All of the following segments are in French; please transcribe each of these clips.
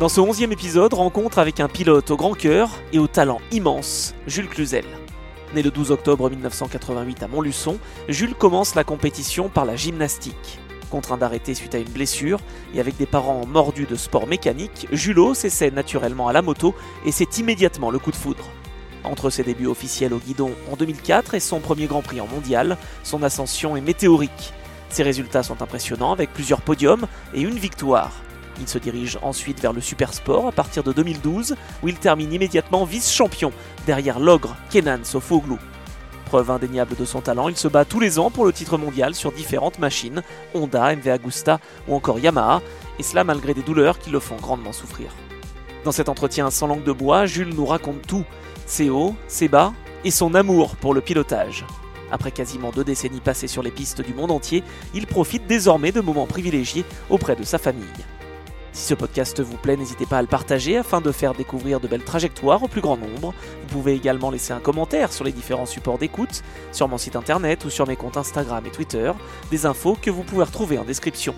Dans ce onzième épisode, rencontre avec un pilote au grand cœur et au talent immense, Jules Cluzel. Né le 12 octobre 1988 à Montluçon, Jules commence la compétition par la gymnastique. Contraint d'arrêter suite à une blessure et avec des parents mordus de sport mécanique, Julot s'essaie naturellement à la moto et c'est immédiatement le coup de foudre. Entre ses débuts officiels au guidon en 2004 et son premier Grand Prix en mondial, son ascension est météorique. Ses résultats sont impressionnants avec plusieurs podiums et une victoire. Il se dirige ensuite vers le super sport à partir de 2012 où il termine immédiatement vice-champion derrière l'ogre Kenan Sofoglou. Preuve indéniable de son talent, il se bat tous les ans pour le titre mondial sur différentes machines, Honda, MV Agusta ou encore Yamaha, et cela malgré des douleurs qui le font grandement souffrir. Dans cet entretien sans langue de bois, Jules nous raconte tout, ses hauts, ses bas et son amour pour le pilotage. Après quasiment deux décennies passées sur les pistes du monde entier, il profite désormais de moments privilégiés auprès de sa famille. Si ce podcast vous plaît, n'hésitez pas à le partager afin de faire découvrir de belles trajectoires au plus grand nombre. Vous pouvez également laisser un commentaire sur les différents supports d'écoute, sur mon site internet ou sur mes comptes Instagram et Twitter, des infos que vous pouvez retrouver en description.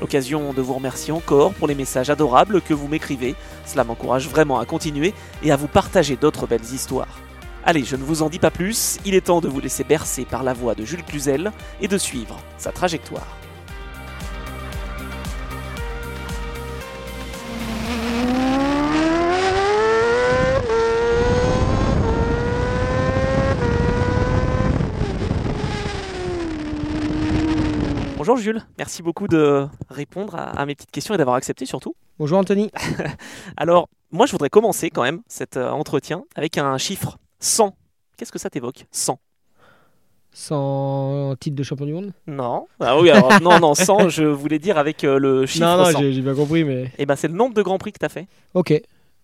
L'occasion de vous remercier encore pour les messages adorables que vous m'écrivez, cela m'encourage vraiment à continuer et à vous partager d'autres belles histoires. Allez, je ne vous en dis pas plus, il est temps de vous laisser bercer par la voix de Jules Cluzel et de suivre sa trajectoire. Bonjour Jules, merci beaucoup de répondre à, à mes petites questions et d'avoir accepté surtout. Bonjour Anthony. Alors, moi je voudrais commencer quand même cet euh, entretien avec un chiffre 100. Qu'est-ce que ça t'évoque 100 Sans titre de champion du monde? Non. Ah oui, alors non, non, 100, je voulais dire avec euh, le chiffre Non, non, 100. j'ai j'ai bien compris, mais. Et ben c'est le nombre de grands prix que tu as fait Ok.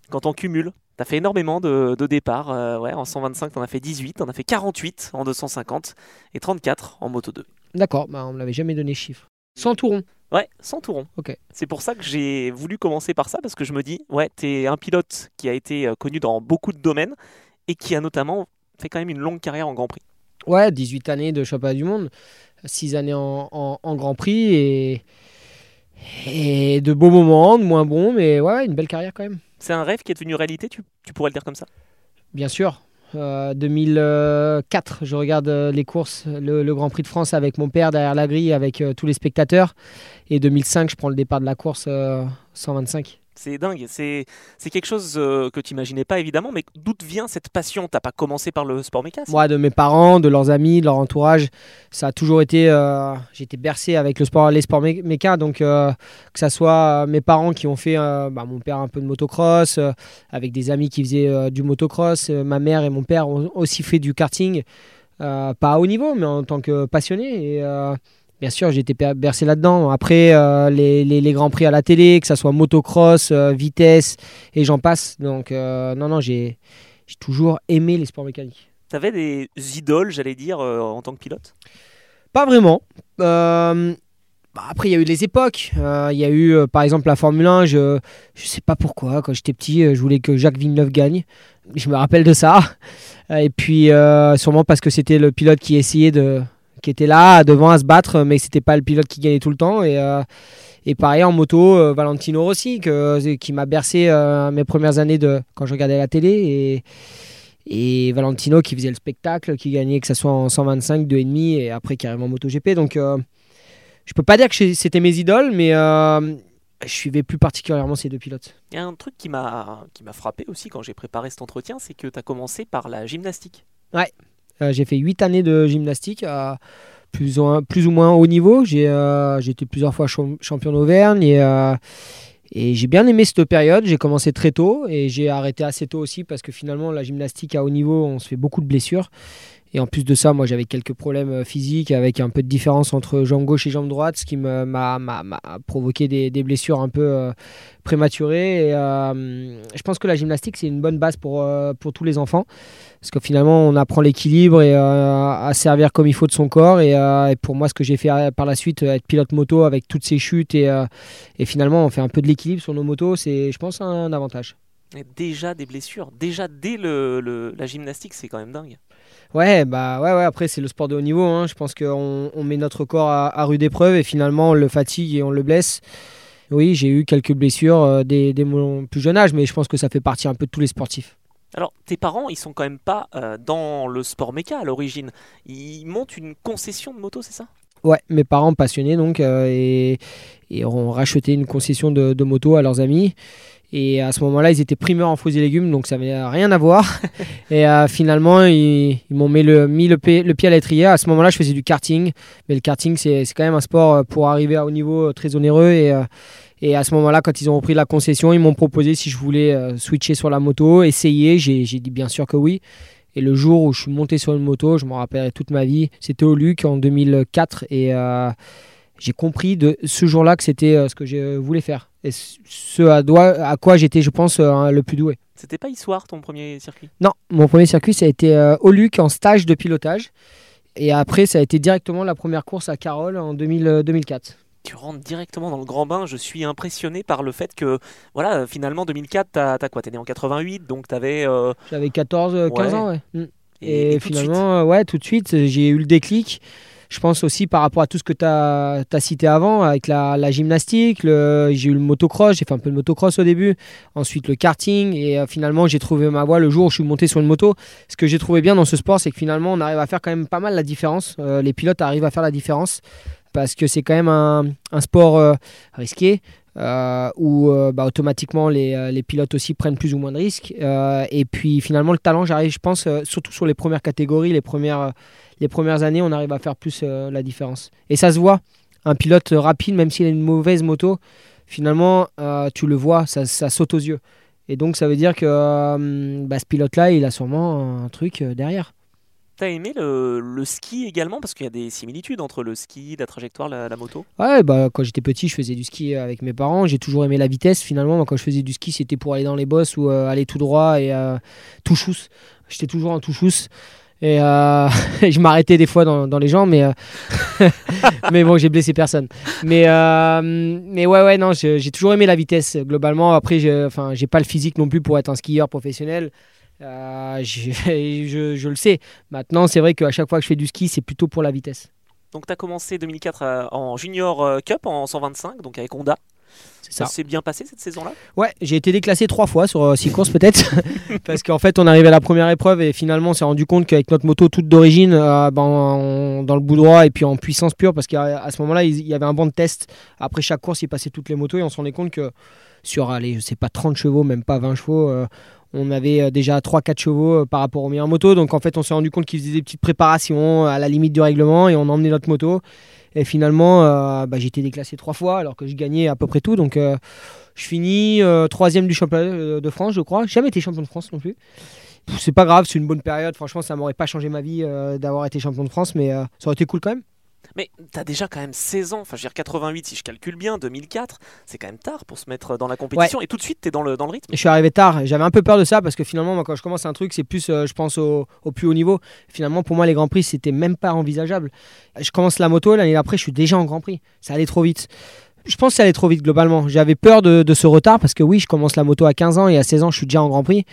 quand on cumule. Tu as fait énormément de, de départs. euh, ouais, en 125, tu en as fait 18, tu en as fait 48 en 250 et 34 en moto 2. D'accord, bah, on me l'avait jamais donné chiffre. Sans tout rond. Ouais, sans tout rond. Ok. C'est pour ça que j'ai voulu commencer par ça, parce que je me dis, ouais, t'es un pilote qui a été euh, connu dans beaucoup de domaines et qui a notamment fait quand même une longue carrière en Grand Prix. Ouais, 18 années de championnat du monde, 6 années en, en- en Grand Prix et. Et de beaux moments, de moins bons, mais ouais, une belle carrière quand même. C'est un rêve qui est devenu réalité, tu, tu pourrais le dire comme ça? Bien sûr. Euh, 2004, je regarde euh, les courses, le, Grand Prix de France avec mon père derrière la grille, avec euh, tous les spectateurs. Et 2005, je prends le départ de la course euh, 125. C'est dingue, c'est quelque chose euh, que tu imaginais pas évidemment, mais d'où vient cette passion? T'as pas commencé par le sport méca Moi, de mes parents, de leurs amis, de leur entourage, ça a toujours été. euh, J'ai été bercé avec le sport, les sports mé- méca. Donc, euh, que ça soit euh, mes parents qui ont fait, bah, mon père un peu de motocross, avec des amis qui faisaient du motocross. ma mère et mon père ont aussi fait du karting, pas à haut niveau, mais en tant que passionné. Et bien sûr, j'ai été bercé là-dedans. Après, euh, les, les- les grands prix à la télé, que ça soit motocross, euh, vitesse, et j'en passe. Donc, euh, non, non, j'ai toujours aimé les sports mécaniques. T'avais des idoles, j'allais dire, en tant que pilote? Pas vraiment. Bah, après, il y a eu les époques. Il y a eu, par exemple, la Formule 1. Je je sais pas pourquoi. Quand j'étais petit, je voulais que Jacques Villeneuve gagne. Je me rappelle de ça. Et puis, sûrement parce que c'était le pilote qui essayait de. Qui était là, devant à se battre, mais c'était pas le pilote qui gagnait tout le temps. Et. euh, et pareil en moto, euh, Valentino Rossi, que, qui m'a bercé euh, mes premières années de quand je regardais la télé. Et, et Valentino qui faisait le spectacle, qui gagnait que ce soit en 125, 2,5 et après carrément MotoGP. Donc euh, je peux pas dire que c'était mes idoles, mais euh, je suivais plus particulièrement ces deux pilotes. Il y a un truc qui m'a frappé aussi quand j'ai préparé cet entretien, c'est que tu as commencé par la gymnastique. Euh, j'ai fait 8 années de gymnastique à plus ou, moins haut niveau. J'ai euh, été plusieurs fois cham- champion d'Auvergne euh, et j'ai bien aimé cette période. J'ai commencé très tôt et j'ai arrêté assez tôt aussi parce que finalement la gymnastique à haut niveau, on se fait beaucoup de blessures. Et en plus de ça, moi j'avais quelques problèmes euh, physiques avec un peu de différence entre jambe gauche et jambe droite, ce qui m'a provoqué des, blessures un peu euh, prématurées. Et, je pense que la gymnastique, c'est une bonne base pour, tous les enfants. Parce que finalement, on apprend l'équilibre et à servir comme il faut de son corps. Et, pour moi, ce que j'ai fait par la suite, être pilote moto avec toutes ces chutes et, finalement, on fait un peu de l'équilibre sur nos motos, c'est, je pense, un avantage. déjà des blessures, déjà dès la gymnastique, c'est quand même dingue. Ouais, bah ouais, ouais. Après, c'est le sport de haut niveau. Hein. Je pense qu'on on met notre corps à, rude épreuve et finalement, on le fatigue et on le blesse. Oui, j'ai eu quelques blessures euh, dès, mon plus jeune âge, mais je pense que ça fait partie un peu de tous les sportifs. Alors, tes parents, ils sont quand même pas euh, dans le sport méca à l'origine. Ils montent une concession de moto, c'est ça? Ouais, mes parents passionnés donc euh, et, et, ont racheté une concession de, de moto à leurs amis. Et à ce moment-là, ils étaient primeurs en fruits et légumes, donc ça n'avait rien à voir. et euh, finalement, ils, m'ont mis, le, mis le, pied, à l'étrier. À ce moment-là, je faisais du karting. Mais le karting, c'est quand même un sport euh, pour arriver à haut niveau euh, très onéreux. Et, et à ce moment-là, quand ils ont repris la concession, ils m'ont proposé si je voulais switcher sur la moto, essayer. J'ai dit bien sûr que oui. Et le jour où je suis monté sur une moto, je m'en rappellerai toute ma vie, c'était au Luc en 2004. Et j'ai compris de ce jour-là que c'était ce que je voulais faire et ce à, à quoi j'étais, je pense, euh, le plus doué. C'était pas Issoire ton premier circuit? Non, mon premier circuit, ça a été euh, au Luc en stage de pilotage. Et après, ça a été directement la première course à Carole en 2004 euh, tu rentres directement dans le grand bain. Je suis impressionné par le fait que, voilà, finalement, 2004, t'as as quoi? T'es né en 88, donc t'avais. Euh... J'avais 14, 15 ans, ouais. Mm. Et, finalement, ouais, tout de suite, j'ai eu le déclic je pense aussi par rapport à tout ce que tu as, cité avant, avec la, gymnastique, j'ai eu le motocross, j'ai fait un peu de motocross au début, ensuite le karting, et euh, finalement j'ai trouvé ma voie le jour où je suis monté sur une moto. Ce que j'ai trouvé bien dans ce sport, c'est que finalement on arrive à faire quand même pas mal la différence. Euh, les pilotes arrivent à faire la différence parce que c'est quand même un, sport euh, où bah, automatiquement les, les, pilotes aussi prennent plus ou moins de risques. et puis finalement le talent, j'arrive, je pense, surtout sur les premières catégories, les premières les premières années, on arrive à faire plus euh, la différence. Et ça se voit. Un pilote rapide, même s'il a une mauvaise moto, finalement, euh, tu le vois, ça, saute aux yeux. Et donc, ça veut dire que euh, bah, ce pilote-là, il a sûrement un truc derrière. T'as aimé le, ski également? Parce qu'il y a des similitudes entre le ski, la trajectoire, la, moto Ouais, bah, quand j'étais petit, je faisais du ski avec mes parents. J'ai toujours aimé la vitesse. Finalement, quand je faisais du ski, c'était pour aller dans les bosses ou aller tout droit et tout chousse. J'étais toujours en tout chousse. Et euh, je m'arrêtais des fois dans, les gens, mais, euh, mais bon, j'ai blessé personne. Mais, euh, mais ouais, ouais, non, j'ai toujours aimé la vitesse globalement. Après, j'ai pas le physique non plus pour être un skieur professionnel. Je, je, le sais. Maintenant, c'est vrai qu'à chaque fois que je fais du ski, c'est plutôt pour la vitesse. Donc, tu as commencé 2004 en Junior Cup en 125, donc avec Honda. Ça, s'est bien passé cette saison-là? Ouais, j'ai été déclassé trois fois sur 6 euh, courses peut-être. parce qu'en fait, on arrivait à la première épreuve et finalement, on s'est rendu compte qu'avec notre moto toute d'origine, euh, ben, dans le bout droit et puis en puissance pure, parce qu'à ce moment-là, il y avait un banc de test. Après chaque course, il passait toutes les motos et on se rendait compte que sur, allez, je sais pas, 30 chevaux, même pas 20 chevaux, euh, on avait déjà 3-4 chevaux par rapport aux meilleures motos. Donc en fait, on s'est rendu compte qu'ils faisaient des petites préparations à la limite du règlement et on emmenait notre moto. Et finalement, euh, bah, été déclassé trois fois alors que je gagnais à peu près tout. Donc euh, je finis euh, troisième du championnat de France, je crois. J'ai jamais été champion de France non plus. C'est pas grave, c'est une bonne période. Franchement, ça m'aurait pas changé ma vie d'avoir été champion de France, mais ça aurait été cool quand même. Mais t'as déjà quand même 16 ans, enfin je veux dire 88 si je calcule bien, 2004, c'est quand même tard pour se mettre dans la compétition et tout de suite t'es dans le, dans le rythme. Je suis arrivé tard, j'avais un peu peur de ça parce que finalement moi quand je commence un truc c'est plus euh, je pense au, plus haut niveau. Finalement pour moi les Grands Prix c'était même pas envisageable. Je commence la moto, l'année d'après je suis déjà en Grand Prix, ça allait trop vite. Je pense que ça allait trop vite globalement. J'avais peur de, de ce retard parce que oui je commence la moto à 15 ans et à 16 ans je suis déjà en Grand Prix.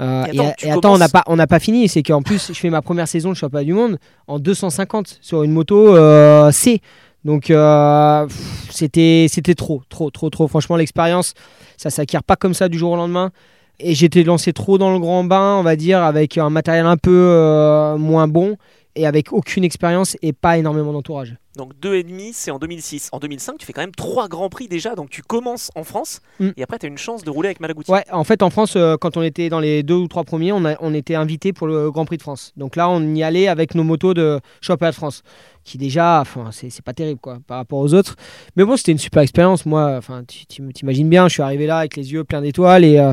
Euh, et attends, on n'a pas, on n'a pas fini. C'est qu'en plus, je fais ma première saison de championnat du monde en 250 sur une moto euh, C. Donc euh, c'était, c'était trop, trop, trop, trop. Franchement, l'expérience, ça s'acquiert pas comme ça du jour au lendemain. Et j'étais lancé trop dans le grand bain, on va dire, avec un matériel un peu moins bon et avec aucune expérience et pas énormément d'entourage. Donc deux et demi, c'est en 2006. En 2005, tu fais quand même trois grands prix déjà, donc tu commences en France mm. et après tu as une chance de rouler avec Malagouti. Ouais, en fait en France, euh, quand on était dans les deux ou trois premiers, on, a, on était invité pour le Grand Prix de France. Donc là, on y allait avec nos motos de championnat de France, qui déjà, enfin, c'est pas terrible quoi par rapport aux autres. Mais bon, c'était une super expérience. Moi, enfin, tu t'imagines bien, je suis arrivé là avec les yeux pleins d'étoiles et euh,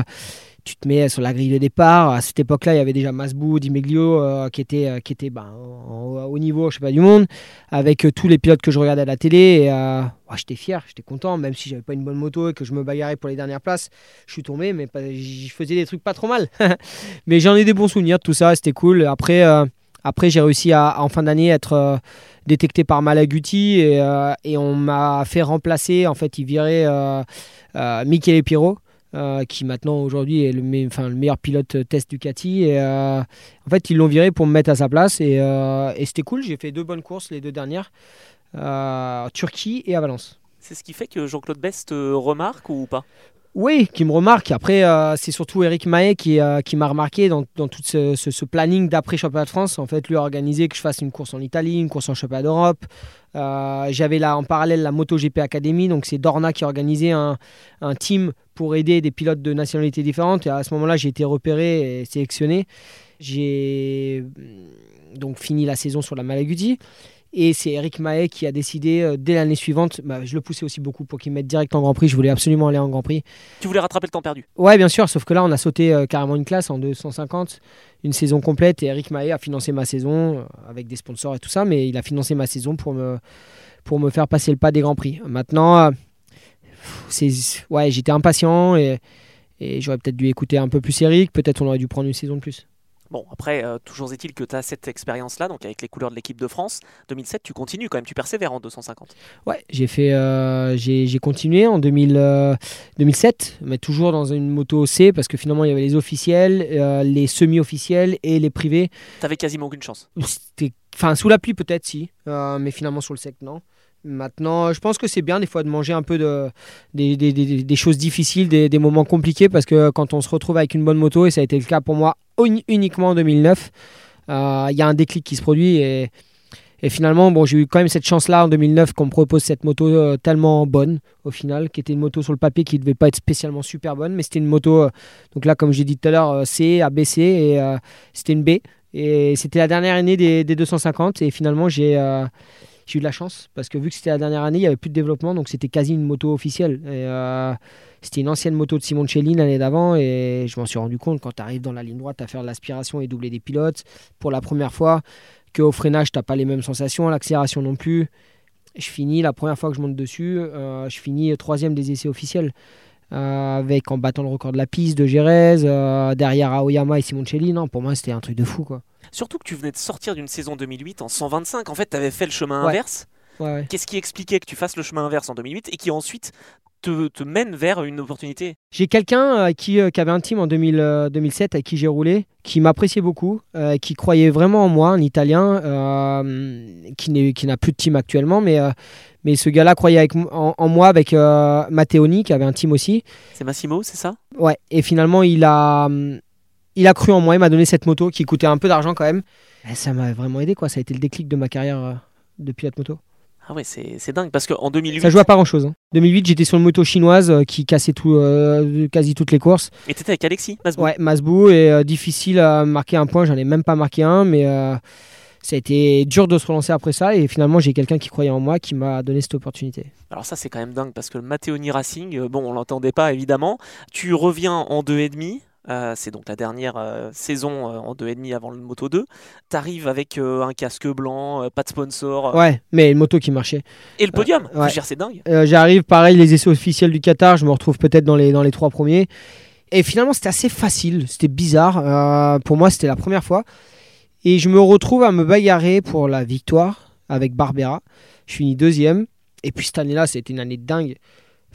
tu te mets sur la grille de départ. À cette époque-là, il y avait déjà Masbou, Di Meglio euh, qui étaient, euh, qui était ben, au niveau je sais pas, du monde, avec euh, tous les pilotes que je regardais à la télé. Et, j'étais fier, j'étais content, même si j'avais pas une bonne moto et que je me bagarrais pour les dernières places. Je suis tombé, mais je faisais des trucs pas trop mal. mais j'en ai des bons souvenirs de tout ça, c'était cool. Après, après j'ai réussi à, en fin d'année être détecté par Malaguti et, et on m'a fait remplacer. En fait, il virait Michele Piro. Euh, qui maintenant aujourd'hui est le, le, meilleur pilote test Ducati. Et, euh, en fait, ils l'ont viré pour me mettre à sa place et, euh, et c'était cool. J'ai fait deux bonnes courses, les deux dernières, Turquie et à Valence. C'est ce qui fait que Jean-Claude Best remarque ou pas? Oui, qui me remarque. Après, c'est surtout Eric Mahé qui, qui m'a remarqué dans, tout ce, planning d'après championnat de France. En fait, lui a organisé que je fasse une course en Italie, une course en championnat d'Europe. J'avais là en parallèle la MotoGP Academy, donc c'est Dorna qui organisait un, un team pour aider des pilotes de nationalités différentes. Et à ce moment-là, j'ai été repéré et sélectionné. J'ai mm, donc fini la saison sur la Malaguti. Et c'est Eric Mahé qui a décidé euh, dès l'année suivante, bah, je le poussais aussi beaucoup pour qu'il mette direct en Grand Prix, je voulais absolument aller en Grand Prix. Tu voulais rattraper le temps perdu Ouais bien sûr, sauf que là on a sauté euh, carrément une classe en 250, une saison complète et Eric Mahé a financé ma saison euh, avec des sponsors et tout ça, mais il a financé ma saison pour me, pour me faire passer le pas des Grands Prix. Maintenant, ouais, j'étais impatient et, j'aurais peut-être dû écouter un peu plus Eric. Peut-être on aurait dû prendre une saison de plus. Bon, après, euh, toujours est-il que tu as cette expérience-là, donc avec les couleurs de l'équipe de France. 2007, tu continues quand même, tu persévères en 250. Ouais, j'ai fait, euh, j'ai continué en 2000, 2007, euh, mais toujours dans une moto C, parce que finalement, il y avait les officiels, les semi-officiels et les privés. T'avais quasiment aucune chance. Enfin, sous la pluie peut-être, si, mais finalement sur le sec, non. Maintenant, je pense que c'est bien des fois de manger un peu de, des, des, des, choses difficiles, des, des, moments compliqués, parce que quand on se retrouve avec une bonne moto, et ça a été le cas pour moi uniquement en 2009, euh, il y a un déclic qui se produit. Et, et finalement, bon, j'ai eu quand même cette chance-là en 2009 qu'on me propose cette moto euh, tellement bonne au final, qui était une moto sur le papier qui ne devait pas être spécialement super bonne, mais c'était une moto, euh, donc là, comme j'ai dit tout à l'heure, C, ABC, et c'était une B. Et c'était la dernière année des, des 250, et finalement, j'ai j'ai eu de la chance parce que vu que c'était la dernière année, il n'y avait plus de développement, donc c'était quasi une moto officielle. Euh, c'était une ancienne moto de Simoncelli l'année d'avant et je m'en suis rendu compte quand tu arrives dans la ligne droite à faire de l'aspiration et doubler des pilotes pour la première fois, qu'au freinage, tu n'as pas les mêmes sensations, l'accélération non plus. Je finis, la première fois que je monte dessus, euh, je finis troisième des essais officiels. Euh, avec en battant le record de la piste de Jerez, derrière Aoyama et Simoncelli. Non, pour moi, c'était un truc de fou. quoi. Surtout que tu venais de sortir d'une saison 2008 en 125. En fait, tu avais fait le chemin inverse. Qu'est-ce qui expliquait que tu fasses le chemin inverse en 2008 et qui ensuite te, mène vers une opportunité J'ai quelqu'un euh, qui, euh, qui, avait un team en 2000, 2007 euh, avec qui j'ai roulé, qui m'appréciait beaucoup, qui croyait vraiment en moi, un Italien, qui n'a plus de team actuellement, mais, mais ce gars-là croyait avec, en, moi avec Matteoni, qui avait un team aussi. C'est Massimo, c'est ça? Ouais, et finalement, il a il a cru en moi, il m'a donné cette moto qui coûtait un peu d'argent quand même. Et ça m'a vraiment aidé, quoi. Ça a été le déclic de ma carrière euh, de pilote moto. Ah ouais, c'est dingue parce qu'en 2008. Ça joue à pas grand chose. En hein. 2008, j'étais sur une moto chinoise euh, qui cassait tout, euh, quasi toutes les courses. Et t'étais avec Alexis Masbou Ouais, Masbou. Et difficile à marquer un point, j'en ai même pas marqué un, mais ça a été dur de se relancer après ça. Et finalement, j'ai quelqu'un qui croyait en moi qui m'a donné cette opportunité. Alors, ça, c'est quand même dingue parce que le Matteoni Racing, bon, on l'entendait pas évidemment. Tu reviens en 2,5 euh, c'est donc la dernière euh, saison euh, en 2,5 avant le Moto 2. Tu arrives avec un casque blanc, pas de sponsor. Ouais, mais une moto qui marchait. Et le podium, c'est dingue. J'arrive, pareil, les essais officiels du Qatar, je me retrouve peut-être dans les, dans les trois premiers. Et finalement, c'était assez facile, c'était bizarre. pour moi, c'était la première fois. Et je me retrouve à me bagarrer pour la victoire avec Barbera. Je finis deuxième. Et puis cette année-là, c'était une année dingue.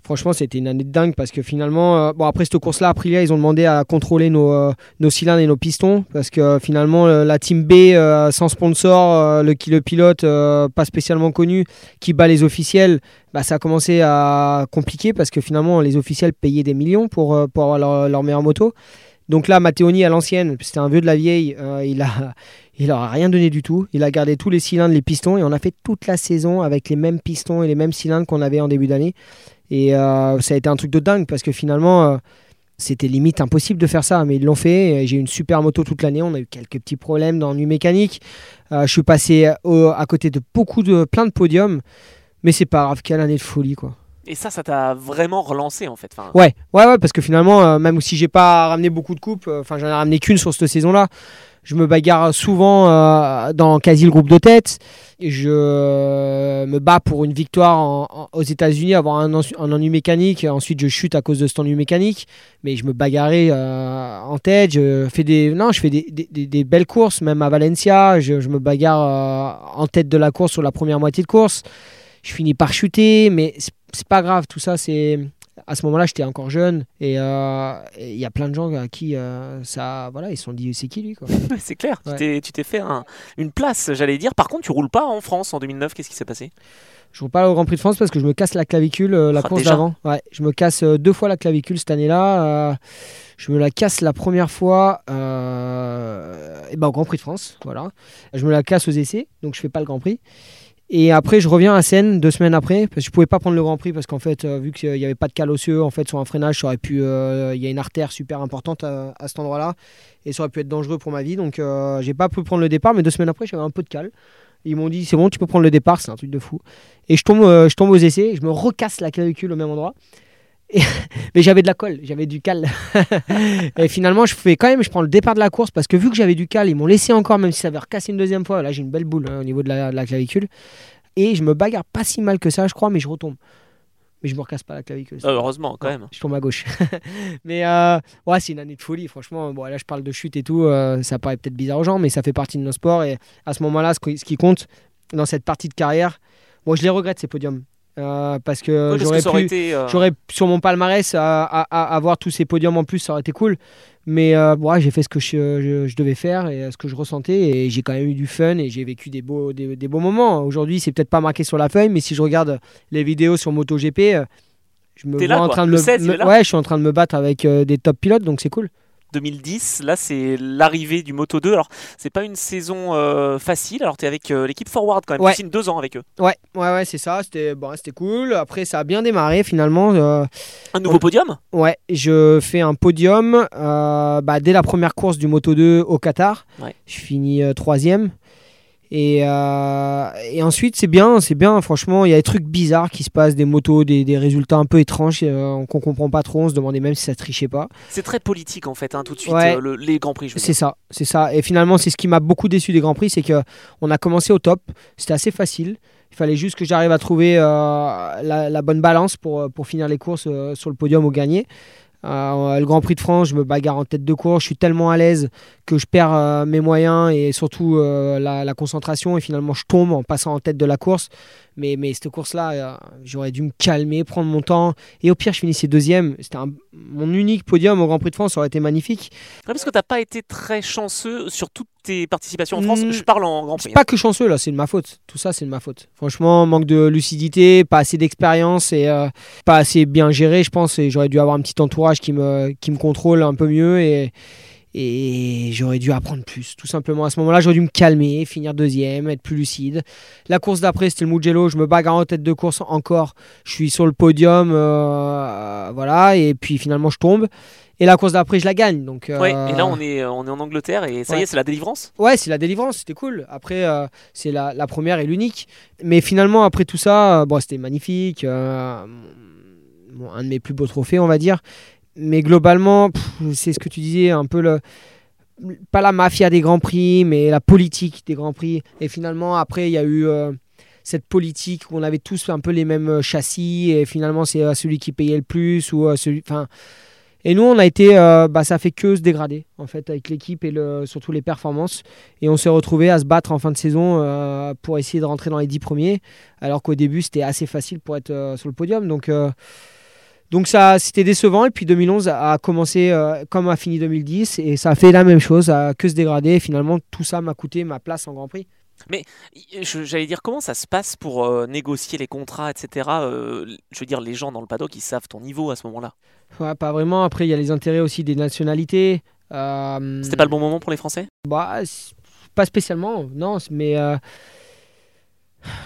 Franchement, c'était une année de dingue parce que finalement, euh, après cette course-là, Aprilia, ils ont demandé à contrôler nos, euh, cylindres et nos pistons parce que euh, finalement, la team B sans sponsor, le, le pilote pas spécialement connu, qui bat les officiels, bah, ça a commencé à compliquer parce que finalement, les officiels payaient des millions pour, pour avoir leur, leur meilleure moto. Donc là, Matteoni à l'ancienne, c'était un vieux de la vieille, il a, leur rien donné du tout. Il a gardé tous les cylindres, les pistons, et on a fait toute la saison avec les mêmes pistons et les mêmes cylindres qu'on avait en début d'année. Et euh, ça a été un truc de dingue parce que finalement, euh, c'était limite impossible de faire ça. Mais ils l'ont fait. J'ai eu une super moto toute l'année. On a eu quelques petits problèmes dans mécanique. Euh, je suis passé à côté de beaucoup de plein de podiums. Mais c'est pas grave. Quelle année de folie, quoi. Et ça, ça t'a vraiment relancé en fait. Enfin, Ouais, ouais, ouais, parce que finalement, même si j'ai pas ramené beaucoup de coupes, enfin j'en ai ramené qu'une sur cette saison-là, je me bagarre souvent euh, dans quasi le groupe de tête. Je me bats pour une victoire aux États-Unis, avoir un, un ennui mécanique. Ensuite, je chute à cause de cet ennui mécanique. Mais je me bagarrais euh, en tête. Je fais des, non, je fais des, belles courses, même à Valencia. Je, me bagarre euh, en tête de la course sur la première moitié de course. Je finis par chuter, mais c'est pas grave. Tout ça, c'est à ce moment-là, j'étais encore jeune et euh, il y a plein de gens à qui euh, ça, voilà, ils se sont dit c'est qui lui quoi? c'est clair. Ouais. Tu t'es- fait un- une place, j'allais dire. Par contre, tu roules pas en France en 2009. Qu'est-ce qui s'est passé? Je roule pas au Grand Prix de France parce que je me casse la clavicule euh, la Ah, course d'avant. Ouais, je me casse euh, deux fois la clavicule cette année-là. euh, je me la casse la première fois euh, et ben, au Grand Prix de France, voilà. Je me la casse aux essais, donc je fais pas le Grand Prix. Et après, je reviens à Seine deux semaines après parce que je pouvais pas prendre le Grand Prix parce qu'en fait, euh, vu qu'il y avait pas de cale osseux, en fait, sur un freinage, euh, il y a une artère super importante à, cet endroit-là et ça aurait pu être dangereux pour ma vie. Donc, euh, j'ai pas pu prendre le départ, mais deux semaines après, j'avais un peu de cale. Ils m'ont dit c'est bon, tu peux prendre le départ, c'est un truc de fou. Et je tombe, je tombe aux essais, je me recasse la clavicule au même endroit. Mais j'avais de la colle, j'avais du cal. et finalement, je fais quand même, je prends le départ de la course parce que vu que j'avais du cal, ils m'ont laissé encore, même si ça avait recassé une deuxième fois. Là, j'ai une belle boule hein, au niveau de la, de la clavicule. Et je me bagarre pas si mal que ça, je crois, mais je retombe. Mais je me recasse pas la clavicule. Euh, Heureusement, quand même. Je tombe à gauche. mais euh, ouais, c'est une année de folie, franchement. Bon, là, je parle de chute et tout. euh, ça paraît peut-être bizarre aux gens, mais ça fait partie de nos sports. Et à ce moment-là, ce qui, compte dans cette partie de carrière, bon, je les regrette ces podiums. Euh, parce que j'aurais pu. été. euh, J'aurais sur mon palmarès à, à- à avoir tous ces podiums en plus, ça aurait été cool. Mais euh, ouais, j'ai fait ce que je, je- je devais faire et ce que je ressentais. Et j'ai quand même eu du fun et j'ai vécu des beaux, des, des beaux moments. Aujourd'hui, c'est peut-être pas marqué sur la feuille, mais si je regarde les vidéos sur MotoGP, je me vois là, en train de me, 16, il me- est là. ouais, je suis en train de me battre avec des top pilotes, donc c'est cool. 2010, là c'est l'arrivée du Moto 2. Alors c'est pas une saison euh, facile. Alors t'es avec euh, l'équipe Forward quand même. Ouais. Tu signes deux ans avec eux. Ouais, ouais, ouais, c'est ça. C'était bon, c'était cool. Après, ça a bien démarré finalement. euh, Un nouveau On- podium? Ouais, je fais un podium bah, dès la première course du Moto 2 au Qatar. Ouais. Je finis troisième. Et, euh, et ensuite, c'est bien, c'est bien. Franchement, il y a des trucs bizarres qui se passent, des motos, des, des résultats un peu étranges euh, qu'on comprend pas trop. On se demandait même si ça trichait pas. C'est très politique en fait. hein, tout de suite Ouais. euh, le- les grands prix. C'est ça, c'est ça. Et finalement, c'est ce qui m'a beaucoup déçu des grands prix, c'est que on a commencé au top. C'était assez facile. Il fallait juste que j'arrive à trouver euh, la, la bonne balance pour, pour finir les courses euh, sur le podium ou gagner. Euh, le Grand Prix de France, je me bagarre en tête de course. Je suis tellement à l'aise que je perds euh, mes moyens et surtout euh, la, concentration. Et finalement, je tombe en passant en tête de la course. Mais, cette course-là, j'aurais dû me calmer, prendre mon temps. Et au pire, je finissais deuxième. C'était mon unique podium au Grand Prix de France. Ça aurait été magnifique. Ouais, parce que t'as pas été très chanceux sur toutes tes participations en France. Mm. Je parle en Grand Prix. C'est pas que chanceux là, c'est de ma faute. Tout ça, c'est de ma faute. Franchement, manque de lucidité, pas assez d'expérience et euh, pas assez bien géré, je pense. Et j'aurais dû avoir un petit entourage qui me, qui me contrôle un peu mieux et, et j'aurais dû apprendre plus. Tout simplement, à ce moment-là, j'aurais dû me calmer, finir deuxième, être plus lucide. La course d'après, c'était le Mugello. Je me bagarre en tête de course encore. Je suis sur le podium, euh, voilà. Et puis finalement, je tombe. Et la course d'après, je la gagne. Donc, Ouais, et euh, là on est, on est en Angleterre et ça y est, c'est la délivrance. Ouais, c'est la délivrance, c'était cool. Après, euh, c'est la, la première et l'unique. Mais finalement, après tout ça, euh, bon, c'était magnifique. euh, bon, un de mes plus beaux trophées, on va dire. Mais globalement, c'est ce que tu disais, un peu le. Pas la mafia des grands prix, mais la politique des grands prix. Et finalement, après, il y a eu euh, cette politique où on avait tous un peu les mêmes euh, châssis. Et finalement, c'est euh, celui qui payait le plus. ou euh. Et nous, on a été, bah, ça fait que se dégrader en fait avec l'équipe et surtout les performances. Et on s'est retrouvé à se battre en fin de saison pour essayer de rentrer dans les 10 premiers, alors qu'au début c'était assez facile pour être sur le podium. Donc, donc ça, c'était décevant. Et puis 2011 a commencé euh, comme a fini 2010 et ça a fait la même chose, que se dégrader. Et finalement, tout ça m'a coûté ma place en Grand Prix. Je- J'allais dire comment ça se passe pour euh, négocier les contrats, etc. Euh, je veux dire, les gens dans le paddock, ils savent ton niveau à ce moment-là. Ouais, pas vraiment. Après, il y a les intérêts aussi des nationalités. C'était pas le bon moment pour les Français? Bah, pas spécialement, non, mais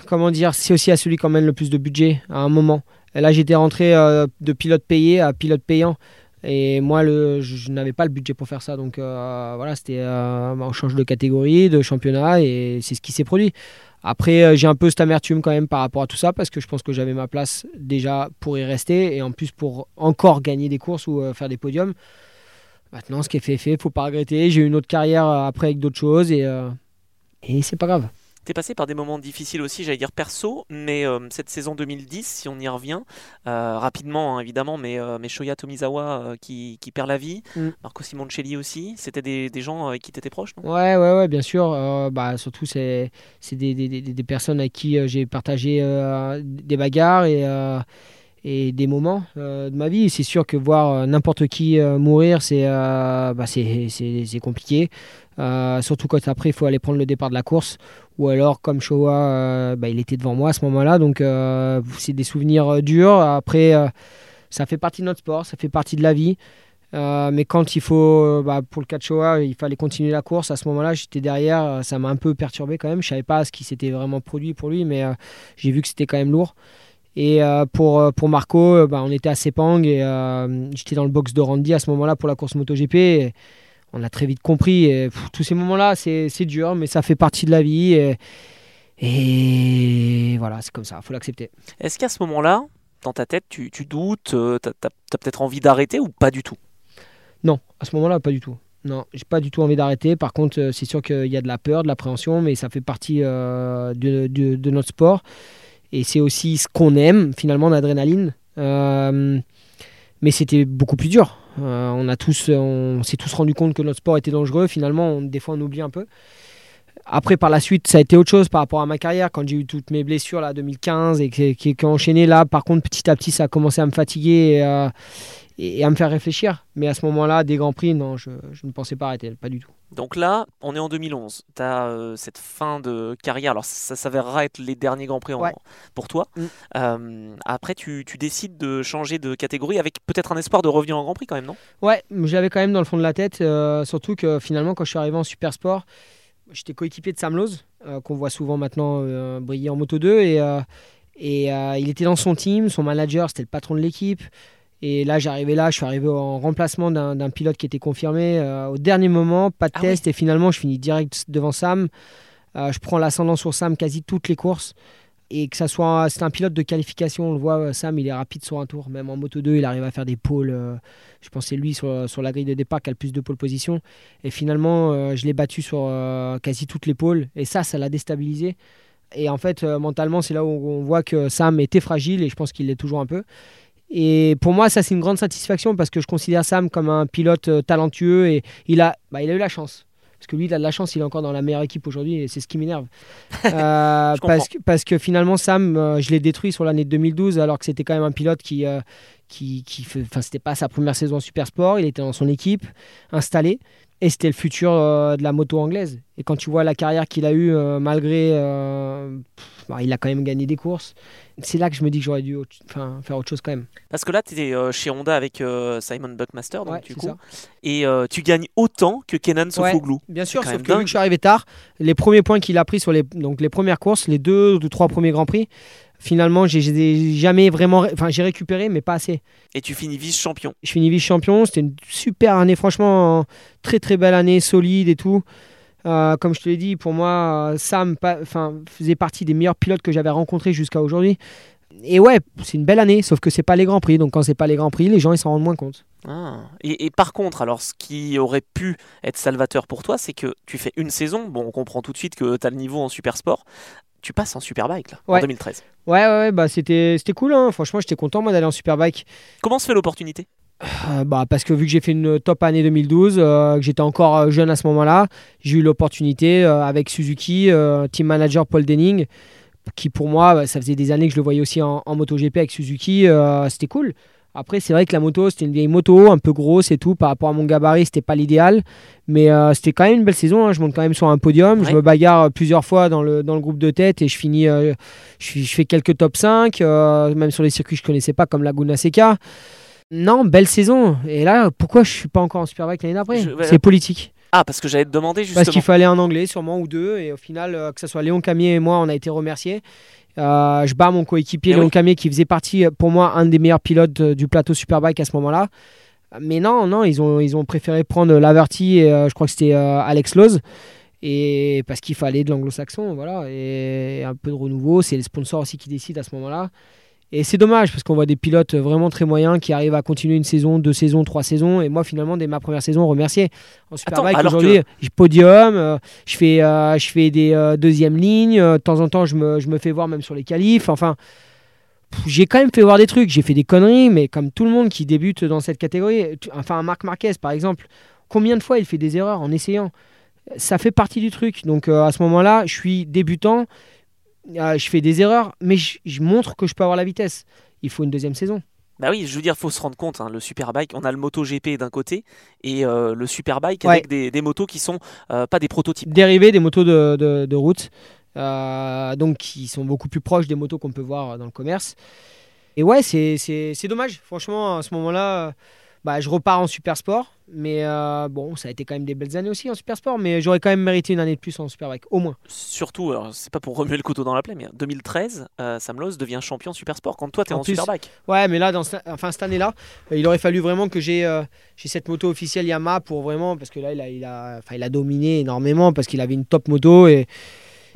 comment dire, c'est aussi à celui qui emmène le plus de budget à un moment. Là, j'étais rentré euh, de pilote payé à pilote payant. Et moi, je, n'avais pas le budget pour faire ça. Donc voilà, c'était on change de catégorie, de championnat, et c'est ce qui s'est produit. Après, j'ai un peu cette amertume quand même par rapport à tout ça, parce que je pense que j'avais ma place déjà pour y rester, et en plus pour encore gagner des courses ou faire des podiums. Maintenant, ce qui est fait fait, faut pas regretter. J'ai eu une autre carrière après avec d'autres choses, et, et c'est pas grave. Tu es passé par des moments difficiles aussi, j'allais dire perso, mais euh, cette saison 2010, si on y revient, euh, rapidement hein, évidemment, mais, euh, mais Shoya Tomizawa qui, qui, perd la vie, mm. Marco Simoncelli aussi, c'était des, des, gens avec qui tu étais proche non? Ouais, ouais, ouais, bien sûr. bah, surtout, c'est des, des, des, personnes avec qui j'ai partagé des bagarres et et des moments de ma vie. C'est sûr que voir n'importe qui mourir, c'est bah, c'est compliqué. surtout quand après il faut aller prendre le départ de la course ou alors comme Showa, euh, bah, il était devant moi à ce moment-là, donc euh, c'est des souvenirs euh, durs. Après, ça fait partie de notre sport, ça fait partie de la vie. mais quand il faut, bah, pour le cas de Showa, il fallait continuer la course. À ce moment-là, j'étais derrière, ça m'a un peu perturbé quand même. Je savais pas ce qui s'était vraiment produit pour lui, mais j'ai vu que c'était quand même lourd. Et pour, pour Marco, bah, on était à Sepang et j'étais dans le box de Randy à ce moment-là pour la course MotoGP. On a très vite compris. Et, tous ces moments-là, c'est dur, mais ça fait partie de la vie. Et, voilà, c'est comme ça, il faut l'accepter. Est-ce qu'à ce, moment-là, dans ta tête, tu, doutes, euh, tu as, peut-être envie d'arrêter ou pas du tout? Non, à ce moment-là, pas du tout. Non, j'ai pas du tout envie d'arrêter. Par contre, euh, c'est sûr qu'il y a de la peur, de l'appréhension, mais ça fait partie euh, de, notre sport. Et c'est aussi ce qu'on aime, finalement, l'adrénaline. mais c'était beaucoup plus dur. Euh, on a tous, on s'est tous rendu compte que notre sport était dangereux. Finalement, des fois, on oublie un peu. Après, par la suite, ça a été autre chose par rapport à ma carrière. Quand j'ai eu toutes mes blessures là, 2015 et qui, qui, enchaîné là, par contre, petit à petit, ça a commencé à me fatiguer et, à me faire réfléchir. Mais à ce moment-là, des grands prix, non, je, ne pensais pas arrêter, pas du tout. Donc là, on est en 2011. Tu as euh, cette fin de carrière. Alors, ça s'avérera être les derniers grands prix pour toi. Mm. Euh, après, tu, décides de changer de catégorie avec peut-être un espoir de revenir en grand prix quand même, non? Ouais, j'avais quand même dans le fond de la tête. Euh, surtout que finalement, quand je suis arrivé en super sport, j'étais coéquipier de Sam Lowe, qu'on voit souvent maintenant briller en Moto 2. Et, et il était dans son team. Son manager, c'était le patron de l'équipe. Et là, j'arrivais là, je suis arrivé en remplacement d'un pilote qui était confirmé euh, au dernier moment, pas de ah test, et finalement, je finis direct devant Sam. Euh, je prends l'ascendant sur Sam quasi toutes les courses. Et que ça soit, c'est un pilote de qualification, on le voit, Sam, il est rapide sur un tour, même en moto 2, il arrive à faire des pôles. Euh, je pense que c'est lui sur, sur, la grille de départ qui a le plus de pôles position. Et finalement, je l'ai battu sur quasi toutes les pôles, et ça, ça l'a déstabilisé. Et en fait, mentalement, c'est là où on voit que Sam était fragile, et je pense qu'il l'est toujours un peu. Et pour moi, ça, c'est une grande satisfaction parce que je considère Sam comme un pilote euh, talentueux et il a, bah, il a eu la chance. Parce que lui, il a de la chance, il est encore dans la meilleure équipe aujourd'hui et c'est ce qui m'énerve. Euh, parce, que, parce que finalement, Sam, euh, je l'ai détruit sur l'année 2012 alors que c'était quand même un pilote qui. qui, qui enfin, c'était pas sa première saison en super sport, il était dans son équipe, installé, et c'était le futur de la moto anglaise. Et quand tu vois la carrière qu'il a eue, malgré. Bah, il a quand même gagné des courses c'est là que je me dis que j'aurais dû faire autre chose quand même. Parce que là, tu es euh, chez Honda avec euh, Simon Buckmaster, donc, du coup, et euh, tu gagnes autant que Kenan Sofoglou. bien sûr, sauf que, je suis arrivé tard, les premiers points qu'il a pris sur les, donc, les premières courses, les deux ou trois premiers Grands Prix, finalement, j'ai jamais vraiment. Enfin, j'ai récupéré, mais pas assez. Et tu finis vice-champion. Je finis vice-champion. C'était une super année, franchement, très très belle année, solide et tout. Euh, comme je te l'ai dit, pour moi, Sam faisait partie des meilleurs pilotes que j'avais rencontrés jusqu'à aujourd'hui. Et ouais, c'est une belle année, sauf que c'est pas les grands prix. Donc quand c'est pas les grands prix, les gens ils s'en rendent moins compte. Ah. Et, par contre, alors ce qui aurait pu être salvateur pour toi, c'est que tu fais une saison. Bon, on comprend tout de suite que tu as le niveau en super sport. Tu passes en superbike là, en 2013. Ouais, ouais, ouais bah c'était cool. Hein. Franchement, j'étais content moi d'aller en superbike. Comment se fait l'opportunité? Euh, bah, parce que vu que j'ai fait une top année 2012, euh, que j'étais encore euh, jeune à ce moment-là, j'ai eu l'opportunité avec Suzuki, team manager Paul Denning, qui pour moi, bah, ça faisait des années que je le voyais aussi en, MotoGP avec Suzuki, c'était cool. Après, c'est vrai que la moto, c'était une vieille moto, un peu grosse et tout. Par rapport à mon gabarit, c'était pas l'idéal. Mais c'était quand même une belle saison. Hein. Je monte quand même sur un podium. Je me bagarre plusieurs fois dans le, dans le groupe de tête et je finis. je, je, fais quelques top 5, même sur les circuits que je connaissais pas, comme Laguna Seca. Non, belle saison. Et là, pourquoi je suis pas encore en Superbike l'année d'après C'est politique. Ah, parce que j'allais te demander justement. Parce qu'il fallait un anglais, sûrement, ou deux. Et au final, euh, que ce soit Léon Camier et moi, on a été remerciés. Euh, je bats mon coéquipier eh Léon Camier, qui faisait partie, euh, pour moi, un des meilleurs pilotes du plateau Superbike à ce moment-là. Mais non, non, ils ont, ils ont préféré prendre Laverty et je crois que c'était Alex Lowe. Et parce qu'il fallait de l'anglo-saxon, voilà, et un peu de renouveau. C'est les sponsors aussi qui décident à ce moment-là. Et c'est dommage parce qu'on voit des pilotes vraiment très moyens qui arrivent à continuer une saison, deux saisons, trois saisons. Et moi, finalement, dès ma première saison, remercier. En Superbike, aujourd'hui, j'ai podium, euh, je, fais, euh, je fais des euh, deuxièmes lignes. de temps en temps, je me, je me, fais voir même sur les qualifs. Enfin, j'ai quand même fait voir des trucs. J'ai fait des conneries, mais comme tout le monde qui débute dans cette catégorie, enfin, Marc Marquez, par exemple, combien de fois il fait des erreurs en essayant? Ça fait partie du truc. Donc, à ce moment-là, je suis débutant ah, je fais des erreurs, mais je, montre que je peux avoir la vitesse. Il faut une deuxième saison. Bah oui, je veux dire, faut se rendre compte, hein, le Superbike, on a le Moto GP d'un côté et euh, le Superbike avec des, motos qui sont euh, pas des prototypes. Dérivés des motos de, route, euh, donc qui sont beaucoup plus proches des motos qu'on peut voir dans le commerce. Et ouais, c'est dommage, franchement, à ce moment-là, bah, je repars en super sport. Mais euh, bon, ça a été quand même des belles années aussi en super sport. Mais j'aurais quand même mérité une année de plus en superbike, au moins. Surtout, c'est pas pour remuer le couteau dans la plaie, mais en 2013, euh, Sam Lowe devient champion super sport quand toi tu es en, superbike. Ouais, mais là, dans, enfin, cette année-là, il aurait fallu vraiment que j'ai euh, cette moto officielle Yamaha pour vraiment. Parce que là, il a, il a, il a dominé énormément parce qu'il avait une top moto. Et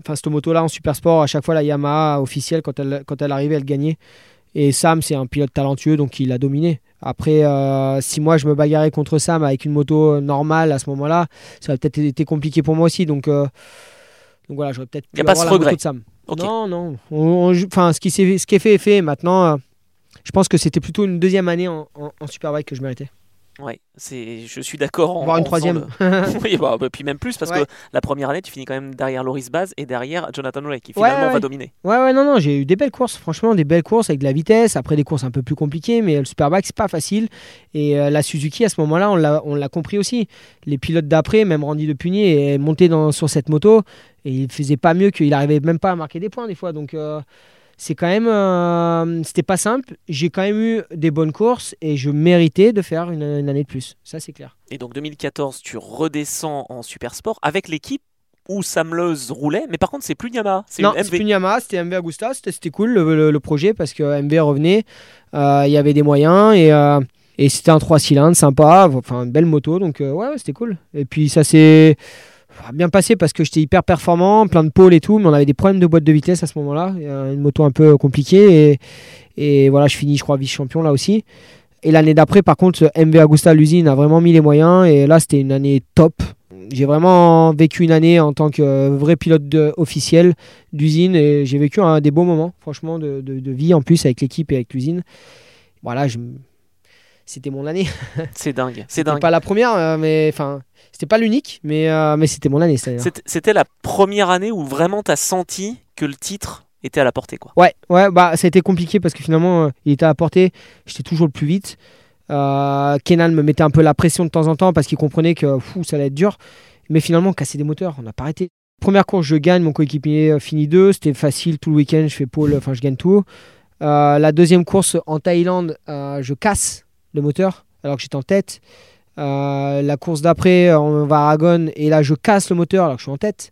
enfin, cette moto-là en super sport, à chaque fois, la Yamaha officielle, quand elle, quand elle arrivait, elle gagnait. Et Sam, c'est un pilote talentueux, donc il a dominé. Après, euh, si moi je me bagarrais contre Sam avec une moto euh, normale à ce moment-là, ça aurait peut-être été compliqué pour moi aussi. Donc, euh, donc voilà, j'aurais peut-être pu avoir la moto de Sam. Non, non. enfin, ce, qui ce qui est fait est fait. Maintenant, je pense que c'était plutôt une deuxième année en, en, en Superbike que je méritais. Ouais, c'est, je suis d'accord. Voir une troisième. oui, bah, bah, puis même plus parce que la première année, tu finis quand même derrière Loris Baz et derrière Jonathan Ray qui finalement va dominer. Ouais, ouais, non, non, j'ai eu des belles courses, franchement, des belles courses avec de la vitesse. Après, des courses un peu plus compliquées, mais le Superbike, c'est pas facile. Et euh, la Suzuki, à ce moment-là, on l'a, on l'a compris aussi. Les pilotes d'après, même Randy de Punier, est monté dans, sur cette moto et il faisait pas mieux qu'il arrivait même pas à marquer des points des fois. Donc. Euh, c'est quand même. Euh, c'était pas simple. J'ai quand même eu des bonnes courses et je méritais de faire une, année de plus. Ça, c'est clair. Et donc 2014, tu redescends en super sport avec l'équipe où Sam Lowe roulait, mais par contre, c'est plus Yamaha. C'est non, c'est plus Yamaha, c'était MV Agusta. C'était cool le, projet parce que MV revenait. Euh, il y avait des moyens et. Euh, et c'était un 3 cylindres sympa, enfin une belle moto, donc ouais, ouais c'était cool. Et puis ça s'est bien passé parce que j'étais hyper performant, plein de pôles et tout, mais on avait des problèmes de boîte de vitesse à ce moment-là. Une moto un peu compliquée. Et, voilà, je finis, je crois, vice-champion là aussi. Et l'année d'après, par contre, MV Agusta, l'usine, a vraiment mis les moyens. Et là, c'était une année top. J'ai vraiment vécu une année en tant que vrai pilote officiel d'usine. Et j'ai vécu un, des beaux moments, franchement, de, de, vie en plus avec l'équipe et avec l'usine. Voilà, je, c'était mon année. C'est dingue. C'est dingue. Pas la première, euh, mais enfin, c'était pas l'unique, mais, euh, mais c'était mon année. C'était la première année où vraiment tu as senti que le titre était à la portée. Quoi. Ouais, ouais bah, ça a été compliqué parce que finalement, euh, il était à la portée. J'étais toujours le plus vite. Euh, Kenan me mettait un peu la pression de temps en temps parce qu'il comprenait que fou, ça allait être dur. Mais finalement, casser des moteurs, on n'a pas arrêté. Première course, je gagne, mon coéquipier finit deux. C'était facile tout le week-end, je fais pole, enfin je gagne tout. la deuxième course en Thaïlande, je casse le moteur alors que j'étais en tête. Euh, la course d'après, on va à Aragon et là je casse le moteur alors que je suis en tête.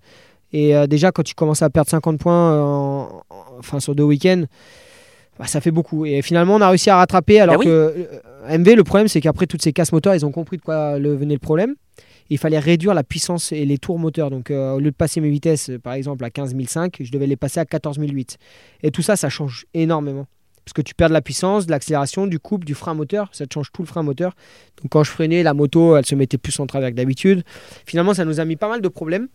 Et euh, déjà, quand tu commences à perdre 50 points euh, enfin, sur deux week-ends, bah, ça fait beaucoup. Et finalement, on a réussi à rattraper. Alors bah que MV, le problème, c'est qu'après toutes ces casses moteurs, ils ont compris de quoi le, venait le problème. Il fallait réduire la puissance et les tours moteurs. Donc, au lieu de passer mes vitesses, par exemple, à 15 005, je devais les passer à 14 008. Et tout ça, ça change énormément. Parce que tu perds de la puissance, de l'accélération, du couple, du frein moteur. Ça te change tout le frein moteur. Donc quand je freinais, la moto, elle se mettait plus en travers que d'habitude. Finalement, ça nous a mis pas mal de problèmes.